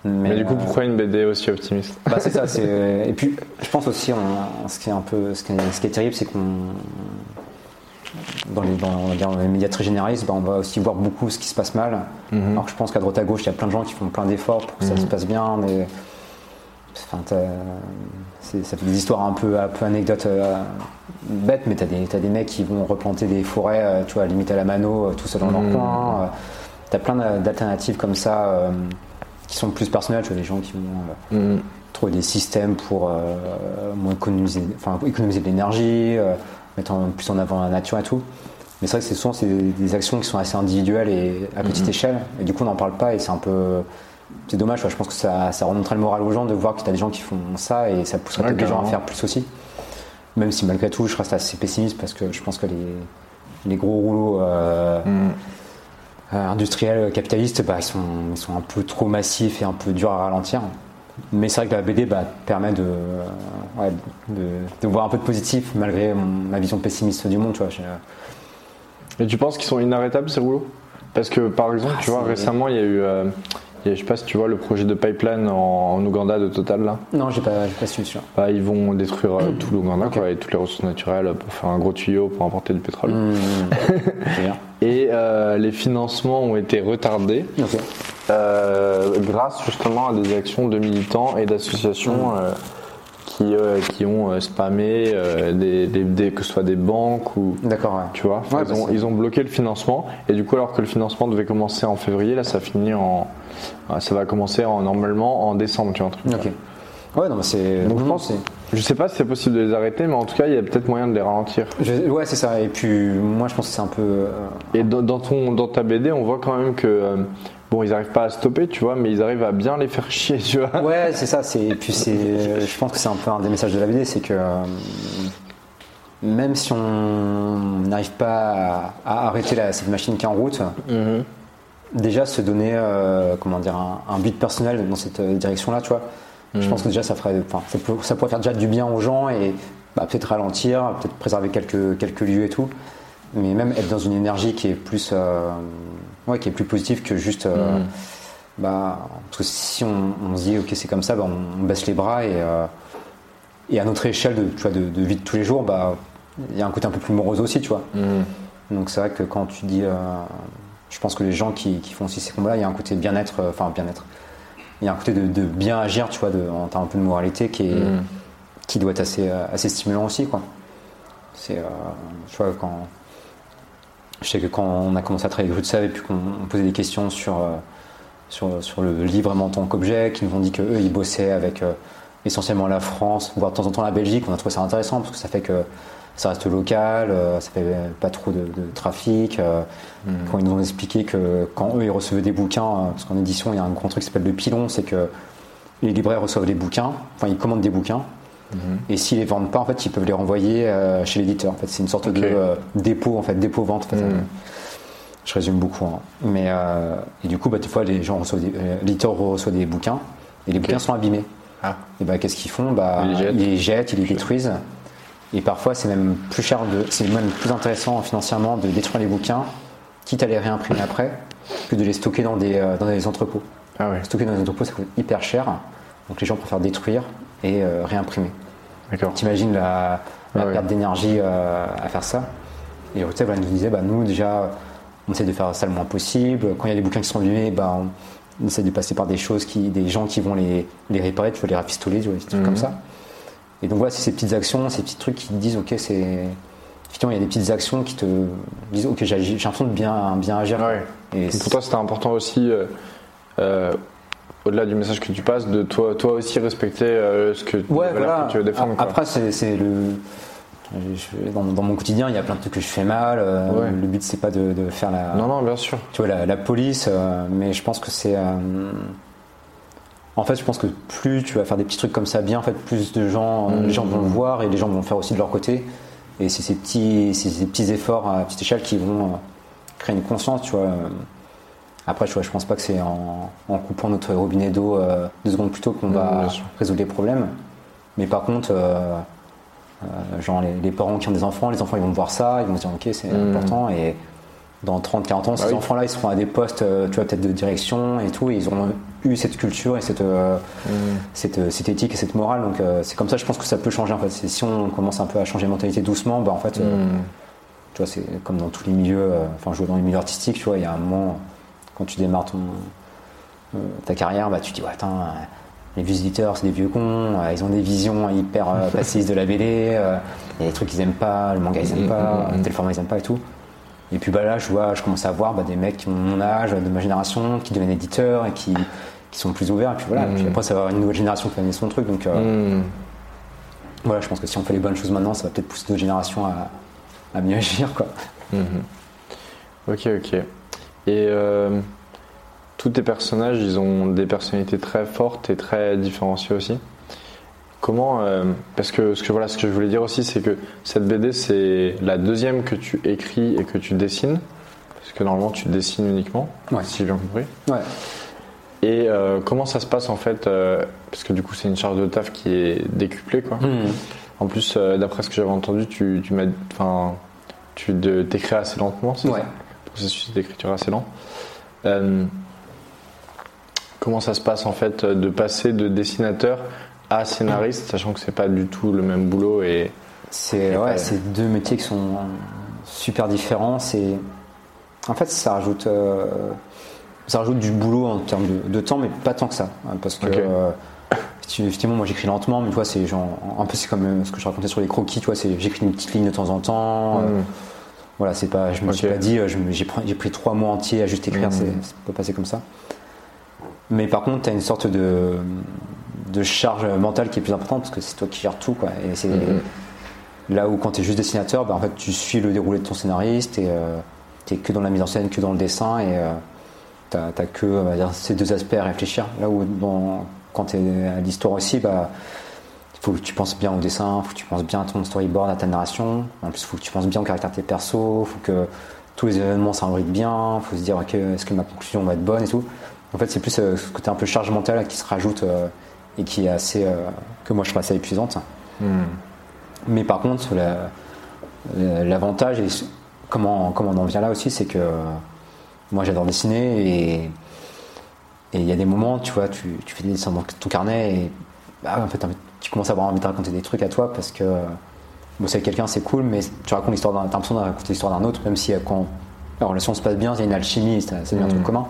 Mais, Mais, du coup, euh, pourquoi une BD aussi optimiste? Bah c'est ça. C'est et puis je pense aussi on- ce qui est un peu ce qui est, ce qui est terrible, c'est qu'on dans les, dans, on va dire, dans les médias très généralistes, bah, on va aussi voir beaucoup ce qui se passe mal. Mhm. Alors que je pense qu'à droite à gauche, il y a plein de gens qui font plein d'efforts pour que ça se passe bien, mais enfin, ça fait des histoires un peu, un peu anecdotes euh, bêtes, mais t'as des, t'as des mecs qui vont replanter des forêts, euh, tu vois, limite à la mano, euh, tout seul dans leur Mhm. coin. euh, t'as plein d'a- d'alternatives comme ça qui sont plus personnelles, tu vois, des gens qui vont Mhm. trouver des systèmes pour moins économiser, enfin, économiser de l'énergie, mettre en- plus en avant la nature et tout. Mais c'est vrai que c'est souvent c'est des, actions qui sont assez individuelles et à petite échelle. Et du coup, on n'en parle pas et c'est un peu. C'est dommage, quoi. je pense que ça, ça remonterait le moral aux gens de voir que tu as des gens qui font ça et ça Ouais, peut-être les gens à faire plus aussi. Même si malgré tout, je reste assez pessimiste parce que je pense que les, les gros rouleaux euh, Mhm. euh, industriels capitalistes, bah, ils, sont, ils sont un peu trop massifs et un peu durs à ralentir. Mais c'est vrai que la BD bah, permet de, euh, ouais, de, de voir un peu de positif malgré mon- ma vision pessimiste du monde. Tu vois. Et tu penses qu'ils sont inarrêtables ces rouleaux? Parce que par exemple, Ah, tu vois, récemment, il y a eu, je sais pas si tu vois le projet de pipeline en, en Ouganda de Total là. Non, j'ai pas, pas su. Bah, ils vont détruire euh, tout l'Ouganda quoi, et toutes les ressources naturelles pour faire un gros tuyau pour importer du pétrole. Mmh. C'est bien. Et euh, les financements ont été retardés euh, grâce justement à des actions de militants et d'associations qui, euh, qui ont euh, spammé euh, des, des- des- que ce soit des banques ou D'accord, ouais. tu vois. Ouais, ils, bah, ont, ils ont bloqué le financement et du coup alors que le financement devait commencer en février, là ça finit en ça va commencer en, normalement en décembre, tu vois un truc. Ok. Ouais, non, mais c'est. Donc je pense, je sais pas si c'est possible de les arrêter, mais en tout cas il y a peut-être moyen de les ralentir. je- Ouais, c'est ça. Et puis, moi, je pense que c'est un peu. euh, Et dans, dans ton, dans ta BD, on voit quand même que euh, bon, ils arrivent pas à stopper, tu vois, mais ils arrivent à bien les faire chier, tu vois. Ouais, c'est ça. C'est et puis c'est. Je pense que c'est un peu un des messages de la BD, c'est que euh, même si on n'arrive pas à, à arrêter la- cette machine qui est en route, déjà se donner euh, comment dire un, un but personnel dans cette euh, direction-là, tu vois. Je pense que déjà ça ferait, enfin, ça, peut- ça pourrait faire déjà du bien aux gens et bah, peut-être ralentir, peut-être préserver quelques quelques lieux et tout. mais même être dans une énergie qui est plus, euh, ouais, qui est plus positive que juste. euh, Mm. bah, parce que si on, on se dit ok c'est comme ça, bah, on, on baisse les bras et, euh, et à notre échelle de, tu vois, de, de vie de tous les jours, bah il y a un côté un peu plus morose aussi, tu vois. Mhm. Donc c'est vrai que quand tu dis, euh, je pense que les gens qui, qui font aussi ces combats-là, il y a un côté bien-être, enfin bien-être. Il y a un côté de, de bien agir, tu vois, de, en termes un peu de moralité qui, est, Mhm. qui doit être assez, assez stimulant aussi, quoi. C'est, euh, tu vois, quand je sais que quand on a commencé à travailler avec Rutsav et puis qu'on on posait des questions sur, euh, sur, sur le livre en tant qu'objet, qui nous ont dit qu'eux, ils bossaient avec euh, essentiellement la France, voire de temps en temps la Belgique, on a trouvé ça intéressant parce que ça fait que ça reste local, euh, ça fait pas trop de, de trafic. euh, Quand ils nous ont expliqué que quand eux, ils recevaient des bouquins, parce qu'en édition, il y a un grand truc qui s'appelle le pilon, c'est que les libraires reçoivent des bouquins, enfin ils commandent des bouquins, et s'ils les vendent pas, en fait, ils peuvent les renvoyer euh, chez l'éditeur. En fait, c'est une sorte de euh, dépôt, en fait, dépôt-vente. en fait. Mhm. Je résume beaucoup, hein. mais euh, et du coup, bah, des fois, les gens reçoivent, des- l'éditeur reçoit des bouquins et les bouquins sont abîmés. Ah. Et bah, qu'est-ce qu'ils font? Bah, Ils les jettent. Ils les jettent, ils les détruisent. Et parfois, c'est même plus cher, de, c'est même plus intéressant financièrement de détruire les bouquins, quitte à les réimprimer après, que de les stocker dans des, dans des entrepôts. Ah ouais, Stocker dans des entrepôts, ça coûte hyper cher. Donc les gens préfèrent détruire et réimprimer. T'imagines la, la Ah perte d'énergie euh, à faire ça Et Rutev nous disait, bah, nous déjà, on essaie de faire ça le moins possible. Quand il y a des bouquins qui sont abîmés, bah, on, essaie de passer par des choses, qui, des gens qui vont les, les réparer, tu vois, les rafistoler, tu vois, des trucs Mhm. comme ça. Et donc voilà, c'est ces petites actions, ces petits trucs qui te disent, ok, c'est. Effectivement, il y a des petites actions qui te disent, ok, j'ai j'ai l'impression de bien, bien agir. Ouais. Et Pour toi, c'était important aussi, euh, euh, au-delà du message que tu passes, de toi, toi aussi respecter euh, ce que, les Ouais, valeurs voilà. que tu veux défendre. Quoi. Après, c'est le. je- Dans, dans mon quotidien, il y a plein de trucs que je fais mal. euh, Ouais. Le but, c'est pas de, de faire la, non, non, bien sûr. tu vois, la, la police, euh, mais je pense que c'est. en fait, je pense que plus tu vas faire des petits trucs comme ça bien, en fait, plus de gens, les gens vont le voir et les gens vont le faire aussi de leur côté. Et c'est ces petits, ces petits efforts à petite échelle qui vont créer une conscience, tu vois. Après, vois, je pense pas que c'est en, en coupant notre robinet d'eau euh, deux secondes plus tôt qu'on va résoudre les problèmes. Mais par contre, euh, euh, genre les, les parents qui ont des enfants, les enfants ils vont voir ça, ils vont se dire ok c'est Mhm. important et dans 30-40 ans, ces oui. enfants-là ils seront à des postes, tu vois, peut-être de direction et tout, et ils auront eu cette culture et cette, Mhm. cette, cette éthique et cette morale. Donc c'est comme ça, je pense que ça peut changer en fait. Si on commence un peu à changer de mentalité doucement, bah en fait, Mhm. tu vois, c'est comme dans tous les milieux, enfin, je vois dans les milieux artistiques, tu vois, il y a un moment, quand tu démarres ton, euh, ta carrière, bah, tu te dis, ouais, attends, euh, les visiteurs, c'est des vieux cons, euh, ils ont des visions hyper passéistes de la BD, il y a des trucs qu'ils aiment pas, le manga ils aiment Mm, pas, mm, mm. tel format ils aiment pas et tout. Et puis bah, là, je vois, je commence à voir bah, des mecs qui ont mon âge, de ma génération, qui deviennent éditeurs et qui, qui sont plus ouverts. Et puis voilà, Mm. puis après, ça va avoir une nouvelle génération qui va mener son truc. Donc euh, Mhm. voilà, je pense que si on fait les bonnes choses maintenant, ça va peut-être pousser notre génération à, à mieux agir. Quoi. Mhm. Ok, ok. Et euh, tous tes personnages, ils ont des personnalités très fortes et très différenciées aussi. Comment euh, Parce que ce que voilà, ce que je voulais dire aussi, c'est que cette BD, c'est la deuxième que tu écris et que tu dessines, parce que normalement tu dessines uniquement, Ouais. si j'ai bien compris. Ouais. Et euh, comment ça se passe en fait Parce que du coup, c'est une charge de taf qui est décuplée, quoi. En plus, d'après ce que j'avais entendu, tu, tu m'as, enfin, tu t'écris assez lentement, c'est Ouais. ça? Processus d'écriture assez lent. Euh, comment ça se passe en fait de passer de dessinateur à scénariste, sachant que c'est pas du tout le même boulot et C'est ouais, pas- c'est deux métiers qui sont super différents. C'est en fait ça rajoute euh, ça rajoute du boulot en termes de, de temps, mais pas tant que ça, hein, parce que euh, effectivement moi j'écris lentement, mais tu vois c'est genre un peu c'est comme ce que je racontais sur les croquis, tu vois c'est j'écris une petite ligne de temps en temps. Hmm. Voilà c'est pas je me suis pas dit euh, j'ai pris, trois mois entiers à juste écrire, c'est ça peut passer comme ça. Mais par contre tu as une sorte de de charge mentale qui est plus importante parce que c'est toi qui gères tout quoi et c'est Mhm. Là où quand tu es juste dessinateur, bah, en fait, tu suis le déroulé de ton scénariste et tu es que dans la mise en scène, que dans le dessin et tu n'as que on va dire, ces deux aspects à réfléchir. Là où dans- quand tu es à l'histoire aussi, bah, faut que tu penses bien au dessin, faut que tu penses bien à ton storyboard, à ta narration. En plus, faut que tu penses bien au caractère de tes persos, faut que tous les événements s'imbriquent bien, faut se dire est-ce que ma conclusion va être bonne et tout. En fait, c'est plus euh, ce côté un peu charge mentale qui se rajoute euh, et qui est assez. euh, que moi je trouve assez épuisante. Hmm. Mais par contre, la- la- l'avantage, est- comment, comment on en vient là aussi, c'est que moi j'adore dessiner et et il y a des moments, tu vois, tu, tu fais des dessins dans ton carnet et bah, en fait, tu commences à avoir envie de raconter des trucs à toi parce que bosser avec quelqu'un c'est cool, mais tu racontes l'histoire d'un, t'as l'impression de raconter l'histoire d'un autre, même si euh, quand la relation se passe bien, il y a une alchimie, c'est, c'est bien un truc commun.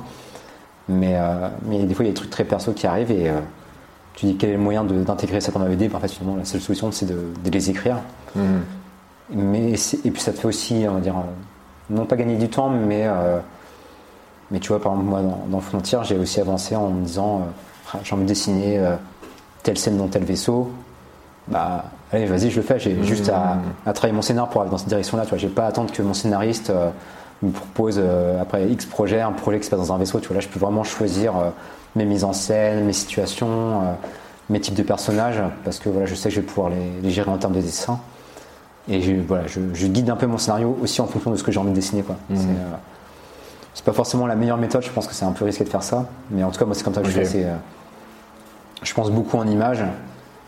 Mais, euh, mais des fois, il y a des trucs très perso qui arrivent et euh, tu dis quel est le moyen de- d'intégrer ça dans ma BD. En fait, finalement, la seule solution, c'est de, de les écrire. Mais c'est- et puis ça te fait aussi, on va dire, non pas gagner du temps, mais, euh, mais tu vois, par exemple, moi, dans, dans Frontier, j'ai aussi avancé en me disant, j'ai envie de dessiner telle scène dans tel vaisseau. Bah, allez, vas-y, je le fais. J'ai juste à, à travailler mon scénar pour aller dans cette direction-là. Tu vois, j'ai pas à attendre que mon scénariste euh, me propose euh, après X projet, un projet qui se passe dans un vaisseau. Tu vois, là, je peux vraiment choisir euh, mes mises en scène, mes situations, mes types de personnages, parce que voilà, je sais que je vais pouvoir les, les gérer en termes de dessin. Et je, voilà, je, je guide un peu mon scénario aussi en fonction de ce que j'ai envie de dessiner. Quoi. C'est, euh, c'est pas forcément la meilleure méthode, je pense que c'est un peu risqué de faire ça. Mais en tout cas, moi, c'est comme ça que je fais. Je pense beaucoup en images.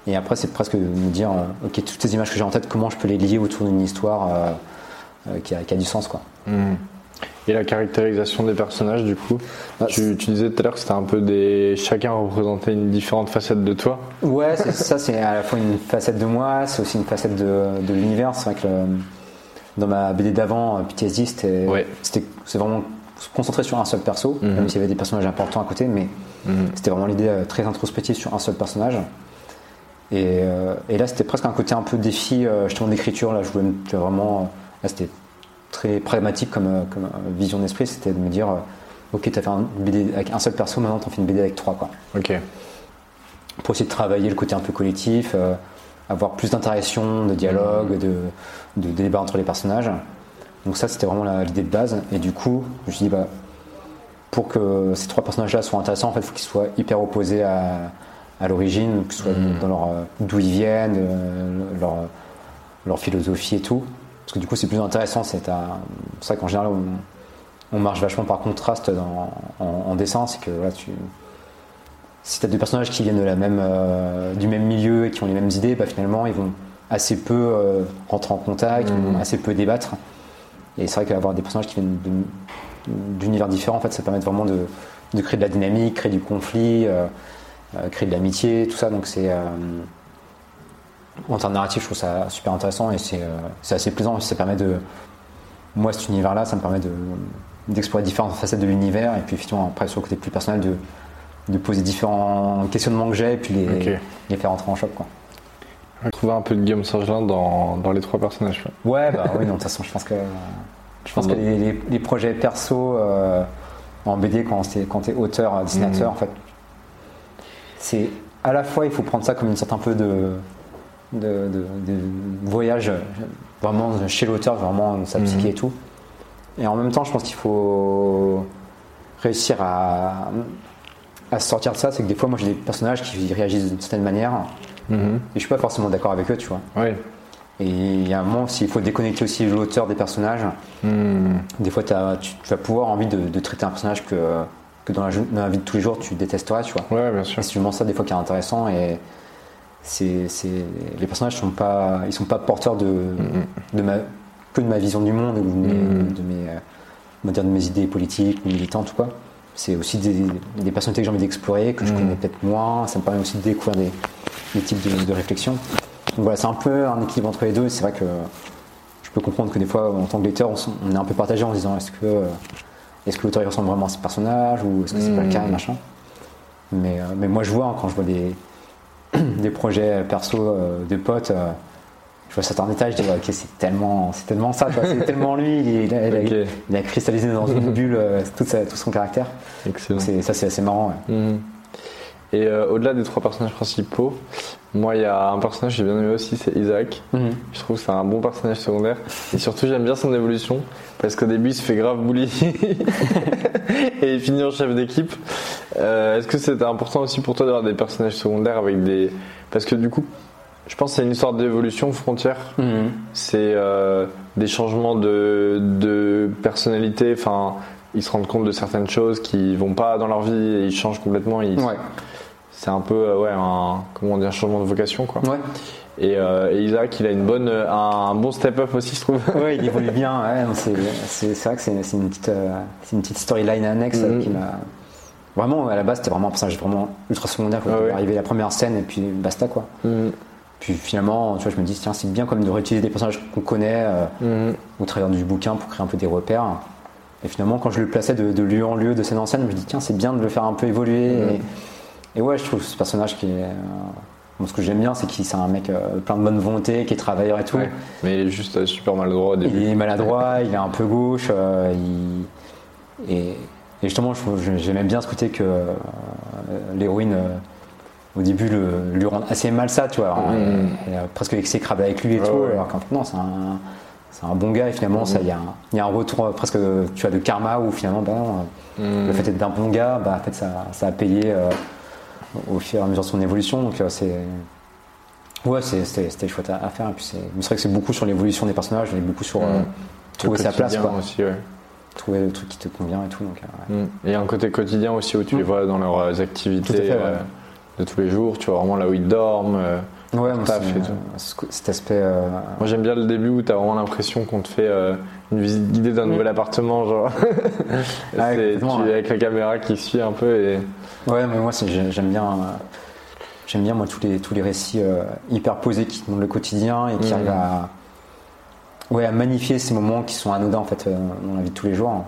Et après, c'est presque de me dire, euh, ok, toutes ces images que j'ai en tête, comment je peux les lier autour d'une histoire euh, euh, qui, a, qui a du sens. Quoi. Et la caractérisation des personnages, du coup, Bah, tu, tu disais tout à l'heure que c'était un peu des. Chacun représentait une différente facette de toi. Ouais, c'est- ça c'est à la fois une facette de moi, c'est aussi une facette de, de l'univers. C'est vrai que le- dans ma BD d'avant, PTSD, c'était Ouais. vraiment concentré sur un seul perso, Mhm. même s'il y avait des personnages importants à côté, mais c'était vraiment l'idée euh, très introspective sur un seul personnage. Et, euh, et là, c'était presque un côté un peu défi, euh, justement, d'écriture. Là, je voulais vraiment. Là, c'était très pragmatique comme, comme vision d'esprit. C'était de me dire, ok, t'as fait un BD avec un seul perso, maintenant t'en fais une BD avec trois, quoi Ok. pour essayer de travailler le côté un peu collectif, euh, avoir plus d'interaction, de dialogue, de, de débat entre les personnages. Donc ça, c'était vraiment l'idée de base. Et du coup, je me suis dit, bah, pour que ces trois personnages-là soient intéressants, en fait, il faut qu'ils soient hyper opposés à, à l'origine, que ce soit dans leur euh, d'où ils viennent, euh, leur, leur philosophie et tout. Parce que du coup, c'est plus intéressant. C'est à- vrai qu'en général, on, on marche vachement par contraste dans- en, en dessin. C'est que voilà, tu, si tu as deux personnages qui viennent de la même, euh, du même milieu et qui ont les mêmes idées, bah, finalement, ils vont assez peu euh, rentrer en contact, ils vont assez peu débattre. Et c'est vrai qu'avoir des personnages qui viennent de- d'univers différents, en fait, ça permet vraiment de, de créer de la dynamique, créer du conflit, euh, euh, créer de l'amitié, tout ça. Donc c'est euh, en termes narratifs, je trouve ça super intéressant et c'est euh, c'est assez plaisant. Ça permet de moi cet univers-là, ça me permet de d'explorer différentes facettes de l'univers et puis effectivement après sur le côté plus personnel de de poser différents questionnements que j'ai et puis les, les faire rentrer en choc quoi. On va trouver un peu de Guillaume Saint-Gelin dans, dans les trois personnages. Ouais, bah oui, non, de toute façon, je pense que, je pense que les, les- les projets perso euh, en BD, quand t'es, quand t'es auteur, euh, dessinateur, en fait, c'est à la fois, il faut prendre ça comme une sorte un peu de, de, de- de voyage vraiment chez l'auteur, vraiment sa psyché et tout. Et en même temps, je pense qu'il faut réussir à, à se sortir de ça. C'est que des fois, moi, j'ai des personnages qui réagissent d'une certaine manière et je suis pas forcément d'accord avec eux, tu vois. Et il y a un moment, s'il faut déconnecter aussi l'auteur des personnages, des fois t'as- tu, tu vas pouvoir envie de, de traiter un personnage que, que dans, la, jeu- dans la vie de tous les jours tu détesterais, tu vois. Ouais, bien sûr. C'est justement ça des fois qui est intéressant et c'est, les personnages sont pas, ils sont pas porteurs de, de ma, que de ma vision du monde ou de mes, de mes, on va dire de mes idées politiques ou militantes ou quoi. C'est aussi des, des personnalités que j'ai envie d'explorer, que je connais peut-être moins. Ça me permet aussi de découvrir des, des types de, de réflexions. Donc voilà, c'est un peu un équilibre entre les deux. C'est vrai que je peux comprendre que des fois, en tant que lecteur, on, est un peu partagé en se disant est-ce que, euh, est-ce que l'auteur ressemble vraiment à ce personnage ou est-ce que c'est pas le cas, et machin. Mais, euh, mais moi, je vois hein, quand je vois des, des projets perso euh, de potes. euh, je vois certains détails, je dis ok c'est tellement, c'est tellement ça, c'est tellement lui, il, il a, il a- Ok. il a cristallisé dans une bulle euh, tout, sa- tout son caractère. Excellent. Ça c'est assez marrant. ouais. Mhm. Et euh, au-delà des trois personnages principaux, moi il y a un personnage que j'ai bien aimé aussi, c'est Isaac. Je trouve que c'est un bon personnage secondaire. Et surtout j'aime bien son évolution, parce qu'au début il se fait grave bully et il finit en chef d'équipe. Euh, Est-ce que c'était important aussi pour toi d'avoir des personnages secondaires avec des... Parce que du coup, je pense que c'est une histoire d'évolution frontière. C'est euh, des changements de, de personnalité, enfin ils se rendent compte de certaines choses qui vont pas dans leur vie et ils changent complètement. Ils, Ouais. C'est un peu euh, ouais un comment dire un changement de vocation quoi. Ouais. Et, euh, et Isaac, il a une bonne, un bon step up aussi, je trouve. Ouais, il évolue bien. Ouais, c'est, vrai que c'est, c'est une petite, euh, c'est une petite storyline annexe Mhm. qui m'a. Vraiment, à la base, c'était vraiment un personnage vraiment ultra secondaire. Quand Ah ouais. arrivé la première scène et puis basta quoi. Mhm. Puis finalement, tu vois, je me dis, tiens, c'est bien comme de réutiliser des personnages qu'on connaît euh, Mhm. au travers du bouquin pour créer un peu des repères. Et finalement, quand je le plaçais de, de lieu en lieu, de scène en scène, je me dis, tiens, c'est bien de le faire un peu évoluer. Et, et ouais, je trouve ce personnage qui est. euh, bon, ce que j'aime bien, c'est qu'il c'est un mec euh, plein de bonne volonté, qui est travailleur et tout. Ouais. Mais il est juste euh, super maladroit au début. Il est maladroit, il est un peu gauche. euh, il- et, et justement, j'aimais bien ce côté que l'héroïne, au début, le, lui rend assez mal ça, tu vois. Alors, Mhm. et, et, presque exécrable avec lui et Ouais, tout. ouais. Alors qu'en fait, non, c'est un, c'est un bon gars. Et finalement, ça, il y, a un- il y a un retour presque tu vois, de karma où finalement, Mhm. le fait d'être d'un bon gars, bah, en fait, ça, ça a payé au fur et à mesure de son évolution. Donc, euh, c'est. Ouais, c'était chouette à, à faire. Et puis, c'est mais c'est vrai que c'est beaucoup sur l'évolution des personnages et beaucoup sur euh, Mhm. trouver sa place, quoi. aussi, ouais. Trouver le truc qui te convient et tout. Donc, euh, ouais. Mm. Et il y a un côté quotidien aussi où tu les vois dans leurs activités fait, euh, de tous les jours. Tu vois vraiment là où ils dorment. euh. Ouais, moi, Taf et tout. cet aspect. euh, Moi j'aime bien le début où tu as vraiment l'impression qu'on te fait une visite guidée d'un nouvel appartement. Genre. Ah, tu- ouais. avec la caméra qui suit un peu. Et... Ouais, mais moi, j'aime bien. euh, J'aime bien moi tous les tous les récits euh, hyper posés qui montrent le quotidien et qui Mhm. arrivent à ouais à magnifier ces moments qui sont anodins en fait euh, dans la vie de tous les jours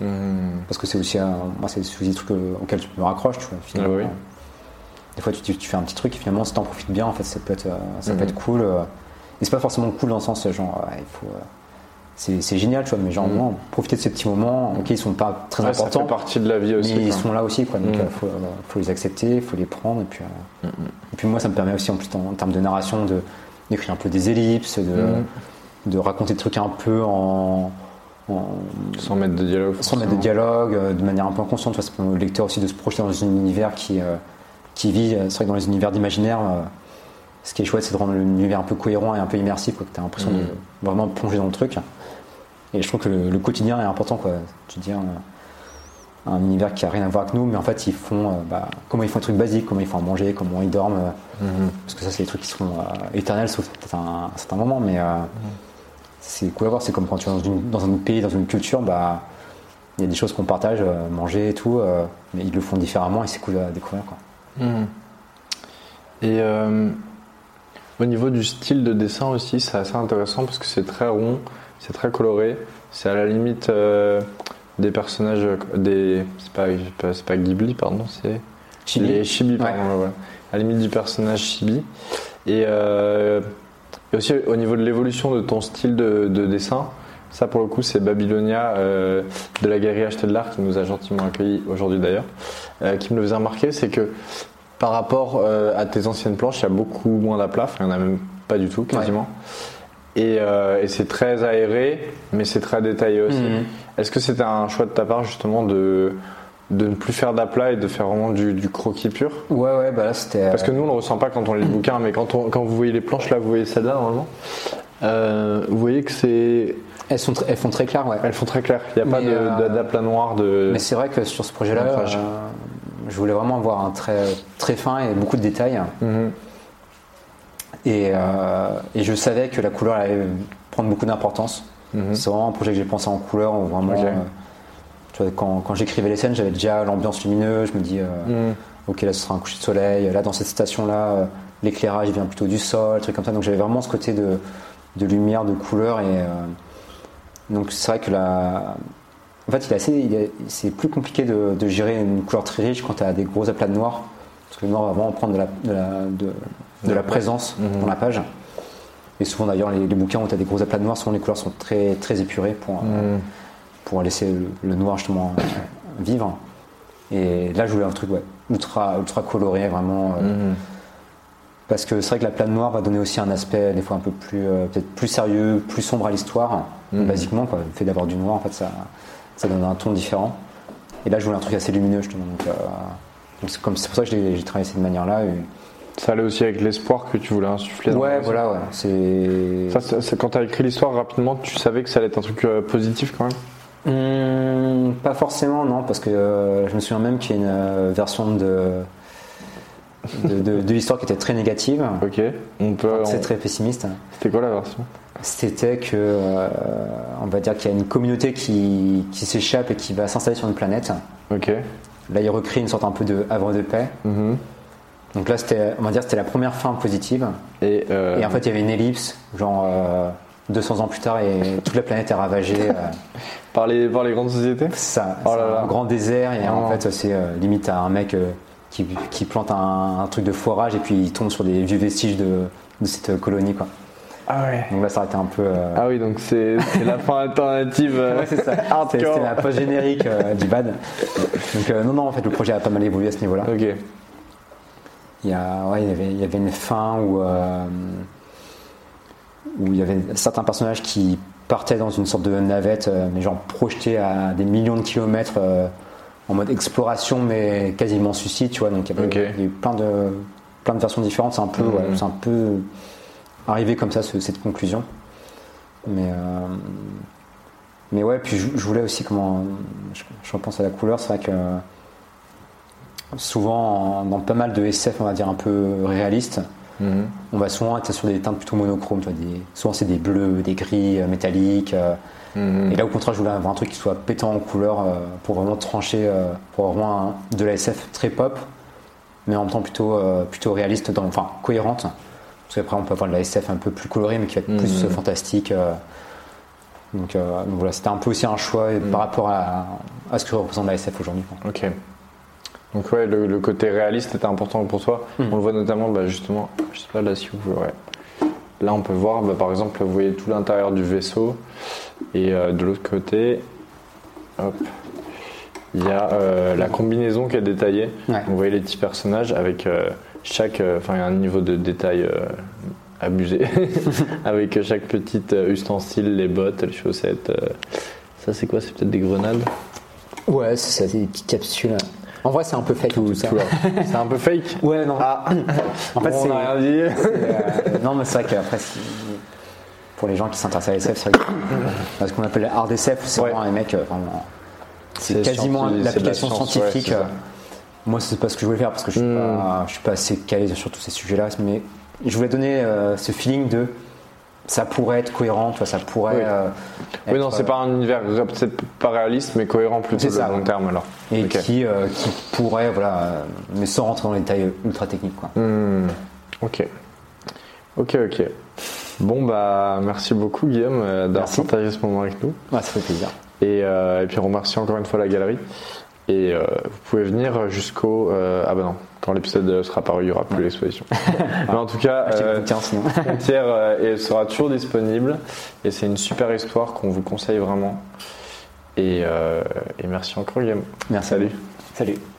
Mm. parce que c'est aussi moi c'est aussi des trucs euh, auxquels tu me raccroches tu vois finalement. Ah oui. Des fois tu, tu- tu fais un petit truc et finalement si t'en profites bien en fait ça peut être ça peut être cool et c'est pas forcément cool dans le sens genre il faut c'est génial tu vois mais genre non, profiter de ces petits moments ok ils sont pas très Ouais, ça importants fait partie de la vie aussi. mais ils sont là aussi, quoi. Donc, Mm. il faut, euh, faut les accepter, il faut les prendre. Et puis, euh, et puis moi, ça me permet aussi, en plus, en, en termes de narration, de d'écrire un peu des ellipses, de, Mm. de raconter des trucs un peu en, en- Sans mettre de dialogue. sans mettre de dialogue, euh, de manière un peu inconsciente. Ça permet au lecteur aussi de se projeter dans un univers qui, qui vit. C'est vrai que dans les univers d'imaginaire, ce qui est chouette, c'est de rendre l'univers un peu cohérent et un peu immersif, quoi, que tu as l'impression Mm. de vraiment plonger dans le truc. Et je trouve que le, le quotidien est important, quoi. Tu dis, un, un univers qui a rien à voir avec nous, mais en fait, ils font, euh, bah, comment ils font un truc basique, comment ils font à manger, comment ils dorment. euh, Mhm. parce que ça, c'est des trucs qui seront euh, éternels, sauf peut-être à un, un certain moment, mais euh, c'est cool à voir. C'est comme quand tu es dans, une- dans un pays, dans une culture, bah, il y a des choses qu'on partage, manger et tout, mais ils le font différemment et c'est cool à découvrir. Quoi. Mhm. Et au niveau du style de dessin aussi, c'est assez intéressant parce que c'est très rond, c'est très coloré. C'est à la limite euh, des personnages, des c'est pas, c'est pas Ghibli, pardon, c'est Chibi. les Chibi, pardon, Ouais. ouais, voilà. À la limite du personnage Chibi. Et, euh, et aussi au niveau de l'évolution de ton style de, de dessin, ça pour le coup c'est Babylonia euh, de la Galerie Acheter de l'Art qui nous a gentiment accueillis aujourd'hui d'ailleurs, qui me le faisait remarquer, c'est que par rapport à tes anciennes planches, il y a beaucoup moins d'aplat, enfin il n'y en a même pas du tout quasiment. Et, euh, et c'est très aéré, mais c'est très détaillé aussi. Mhm. Est-ce que c'était un choix de ta part justement de, de ne plus faire d'aplat et de faire vraiment du, du croquis pur? Ouais, ouais, bah là c'était. Parce que nous on le ressent pas quand on lit le bouquin, mais quand, on- quand vous voyez les planches là, vous voyez celle-là normalement, euh, vous voyez que c'est. elles, sont elles font très clair, ouais. Elles font très claires, il n'y a pas euh, d'aplat noir de. Mais c'est vrai que sur ce projet-là, euh, je voulais vraiment avoir un trait très fin et beaucoup de détails. Mhm. Et, euh, et je savais que la couleur allait prendre beaucoup d'importance. Mhm. C'est vraiment un projet que j'ai pensé en couleur vraiment. Euh, tu vois, quand quand j'écrivais les scènes, j'avais déjà l'ambiance lumineuse. Je me dis, euh, Mhm. ok, là ce sera un coucher de soleil. Là, dans cette station-là, l'éclairage vient plutôt du sol, trucs comme ça. Donc j'avais vraiment ce côté de, de lumière, de couleur. Et donc c'est vrai que la. En fait, il est assez, c'est plus compliqué de, de gérer une couleur très riche quand tu as des gros aplats de noir. Parce que le noir va vraiment prendre de la, de la, de, de la présence Mhm. dans la page. Et souvent d'ailleurs, les, les bouquins où tu as des gros aplats de noir, souvent les couleurs sont très, très épurées pour, euh, Mhm. pour laisser le, le noir justement euh, vivre. Et là, je voulais un truc ouais, ultra, ultra coloré, vraiment. euh, Mhm. Parce que c'est vrai que la plate noire va donner aussi un aspect des fois un peu plus, peut-être plus sérieux, plus sombre à l'histoire. Basiquement, quoi. le fait d'avoir du noir, en fait, ça, ça donne un ton différent. Et là, je voulais un truc assez lumineux, justement. Donc c'est comme- c'est pour ça que j'ai travaillé de cette manière-là. Ça allait aussi avec l'espoir que tu voulais insuffler. dans Ouais, voilà, ouais. C'est. Ça, quand tu as écrit l'histoire rapidement, tu savais que ça allait être un truc euh, positif quand même? Hum, pas forcément, non, parce que euh, je me souviens même qu'il y a une euh, version de, de, de- de l'histoire qui était très négative. Ok. On peut. C'est on- très pessimiste. C'était quoi la version? C'était que, euh, on va dire qu'il y a une communauté qui, qui s'échappe et qui va s'installer sur une planète. Ok. Là, il recrée une sorte un peu de havre de paix. Mhm. Donc là, c'était, on va dire, c'était la première fin positive. Et, euh, Et en fait, il y avait une ellipse, genre euh, 200 ans plus tard, et toute la planète est ravagée. euh, par les par les grandes sociétés? ça, Oh c'est là là. un grand désert, et en Oh. fait, c'est euh, limite à un mec euh, qui, qui plante un, un truc de forage, et puis il tombe sur des vieux vestiges de, de cette colonie, quoi. Ah ouais. Donc là, ça a été un peu. euh, Ah oui, donc c'est la fin alternative. euh, Ouais, c'est ça. C'était la post générique euh, du bad. Donc euh, non, non, en fait, le projet a pas mal évolué à ce niveau-là. Ok. Il y, a, ouais, il, y avait, il y avait une fin où, euh, où il y avait certains personnages qui partaient dans une sorte de navette, euh, mais genre projetés à des millions de kilomètres euh, en mode exploration, mais quasiment suicide, tu vois. Donc il y, avait, Ok. il y a eu plein de, plein de versions différentes. C'est un peu, Mhm. ouais, c'est un peu arrivé comme ça, ce- cette conclusion. Mais, euh, mais ouais, puis je, je voulais aussi, comment, je, je repense à la couleur, c'est vrai que souvent en- dans pas mal de SF on va dire un peu réalistes Mhm. on va souvent être sur des teintes plutôt monochromes tu vois, des- souvent c'est des bleus des gris euh, métalliques euh, Mhm. et là au contraire je voulais avoir un truc qui soit pétant en couleur euh, pour vraiment trancher pour avoir vraiment un- de la SF très pop mais en même temps plutôt plutôt réaliste dans, enfin cohérente parce qu'après on peut avoir de la SF un peu plus colorée mais qui va être plus Mhm. fantastique euh, donc, euh, donc voilà c'était un peu aussi un choix Mhm. par rapport à, à ce que représente la SF aujourd'hui. Ok. Donc ouais, le, le côté réaliste était important pour toi. Mhm. On le voit notamment, bah, justement, je sais pas là si vous pouvez, ouais. Là, on peut voir, bah, par exemple, vous voyez tout l'intérieur du vaisseau, et euh, de l'autre côté, hop, il y a euh, la combinaison qui est détaillée. Ouais. Vous voyez les petits personnages avec chaque, euh, enfin, il y a un niveau de détail euh, abusé, avec chaque petite euh, ustensile, les bottes, les chaussettes. Ça, c'est quoi? C'est peut-être des grenades? Ouais, c'est ça, c'est des petites capsules. En vrai, c'est un peu fake tout, là. C'est un peu fake? Ouais, non. Ah, en fait, Bon, c'est. on n'a rien dit. euh, non, mais c'est vrai qu'après, pour les gens qui s'intéressent à SF, c'est vrai que ce qu'on appelle hard SF, c'est Ouais. vraiment les mecs. C'est quasiment l'application science, scientifique. ouais, moi, c'est pas ce que je voulais faire parce que je suis, Hmm. pas, je suis pas assez calé sur tous ces sujets-là, mais je voulais donner euh, ce feeling de ça pourrait être cohérent, tu vois, ça pourrait. Oui. euh, Oui, non, c'est euh, pas un univers peut-être pas réaliste, mais cohérent plutôt C'est de ça. long terme alors. Et qui, euh, qui pourrait, voilà, euh, mais sans rentrer dans les détails ultra techniques, quoi. Hmm, Ok. Ok, ok. Bon, bah, merci beaucoup, Guillaume, euh, d'avoir partagé ce moment avec nous. Ouais, ça fait plaisir. Et, euh, et puis, on remercie encore une fois la galerie. Et euh, vous pouvez venir jusqu'au. euh, ah, bah non, quand l'épisode sera paru, il n'y aura plus l'exposition. Mais en tout cas, euh. Frontière euh, et elle sera toujours disponible. Et c'est une super histoire qu'on vous conseille vraiment. Et, euh, et merci encore, Guillaume. Merci. Salut. Salut.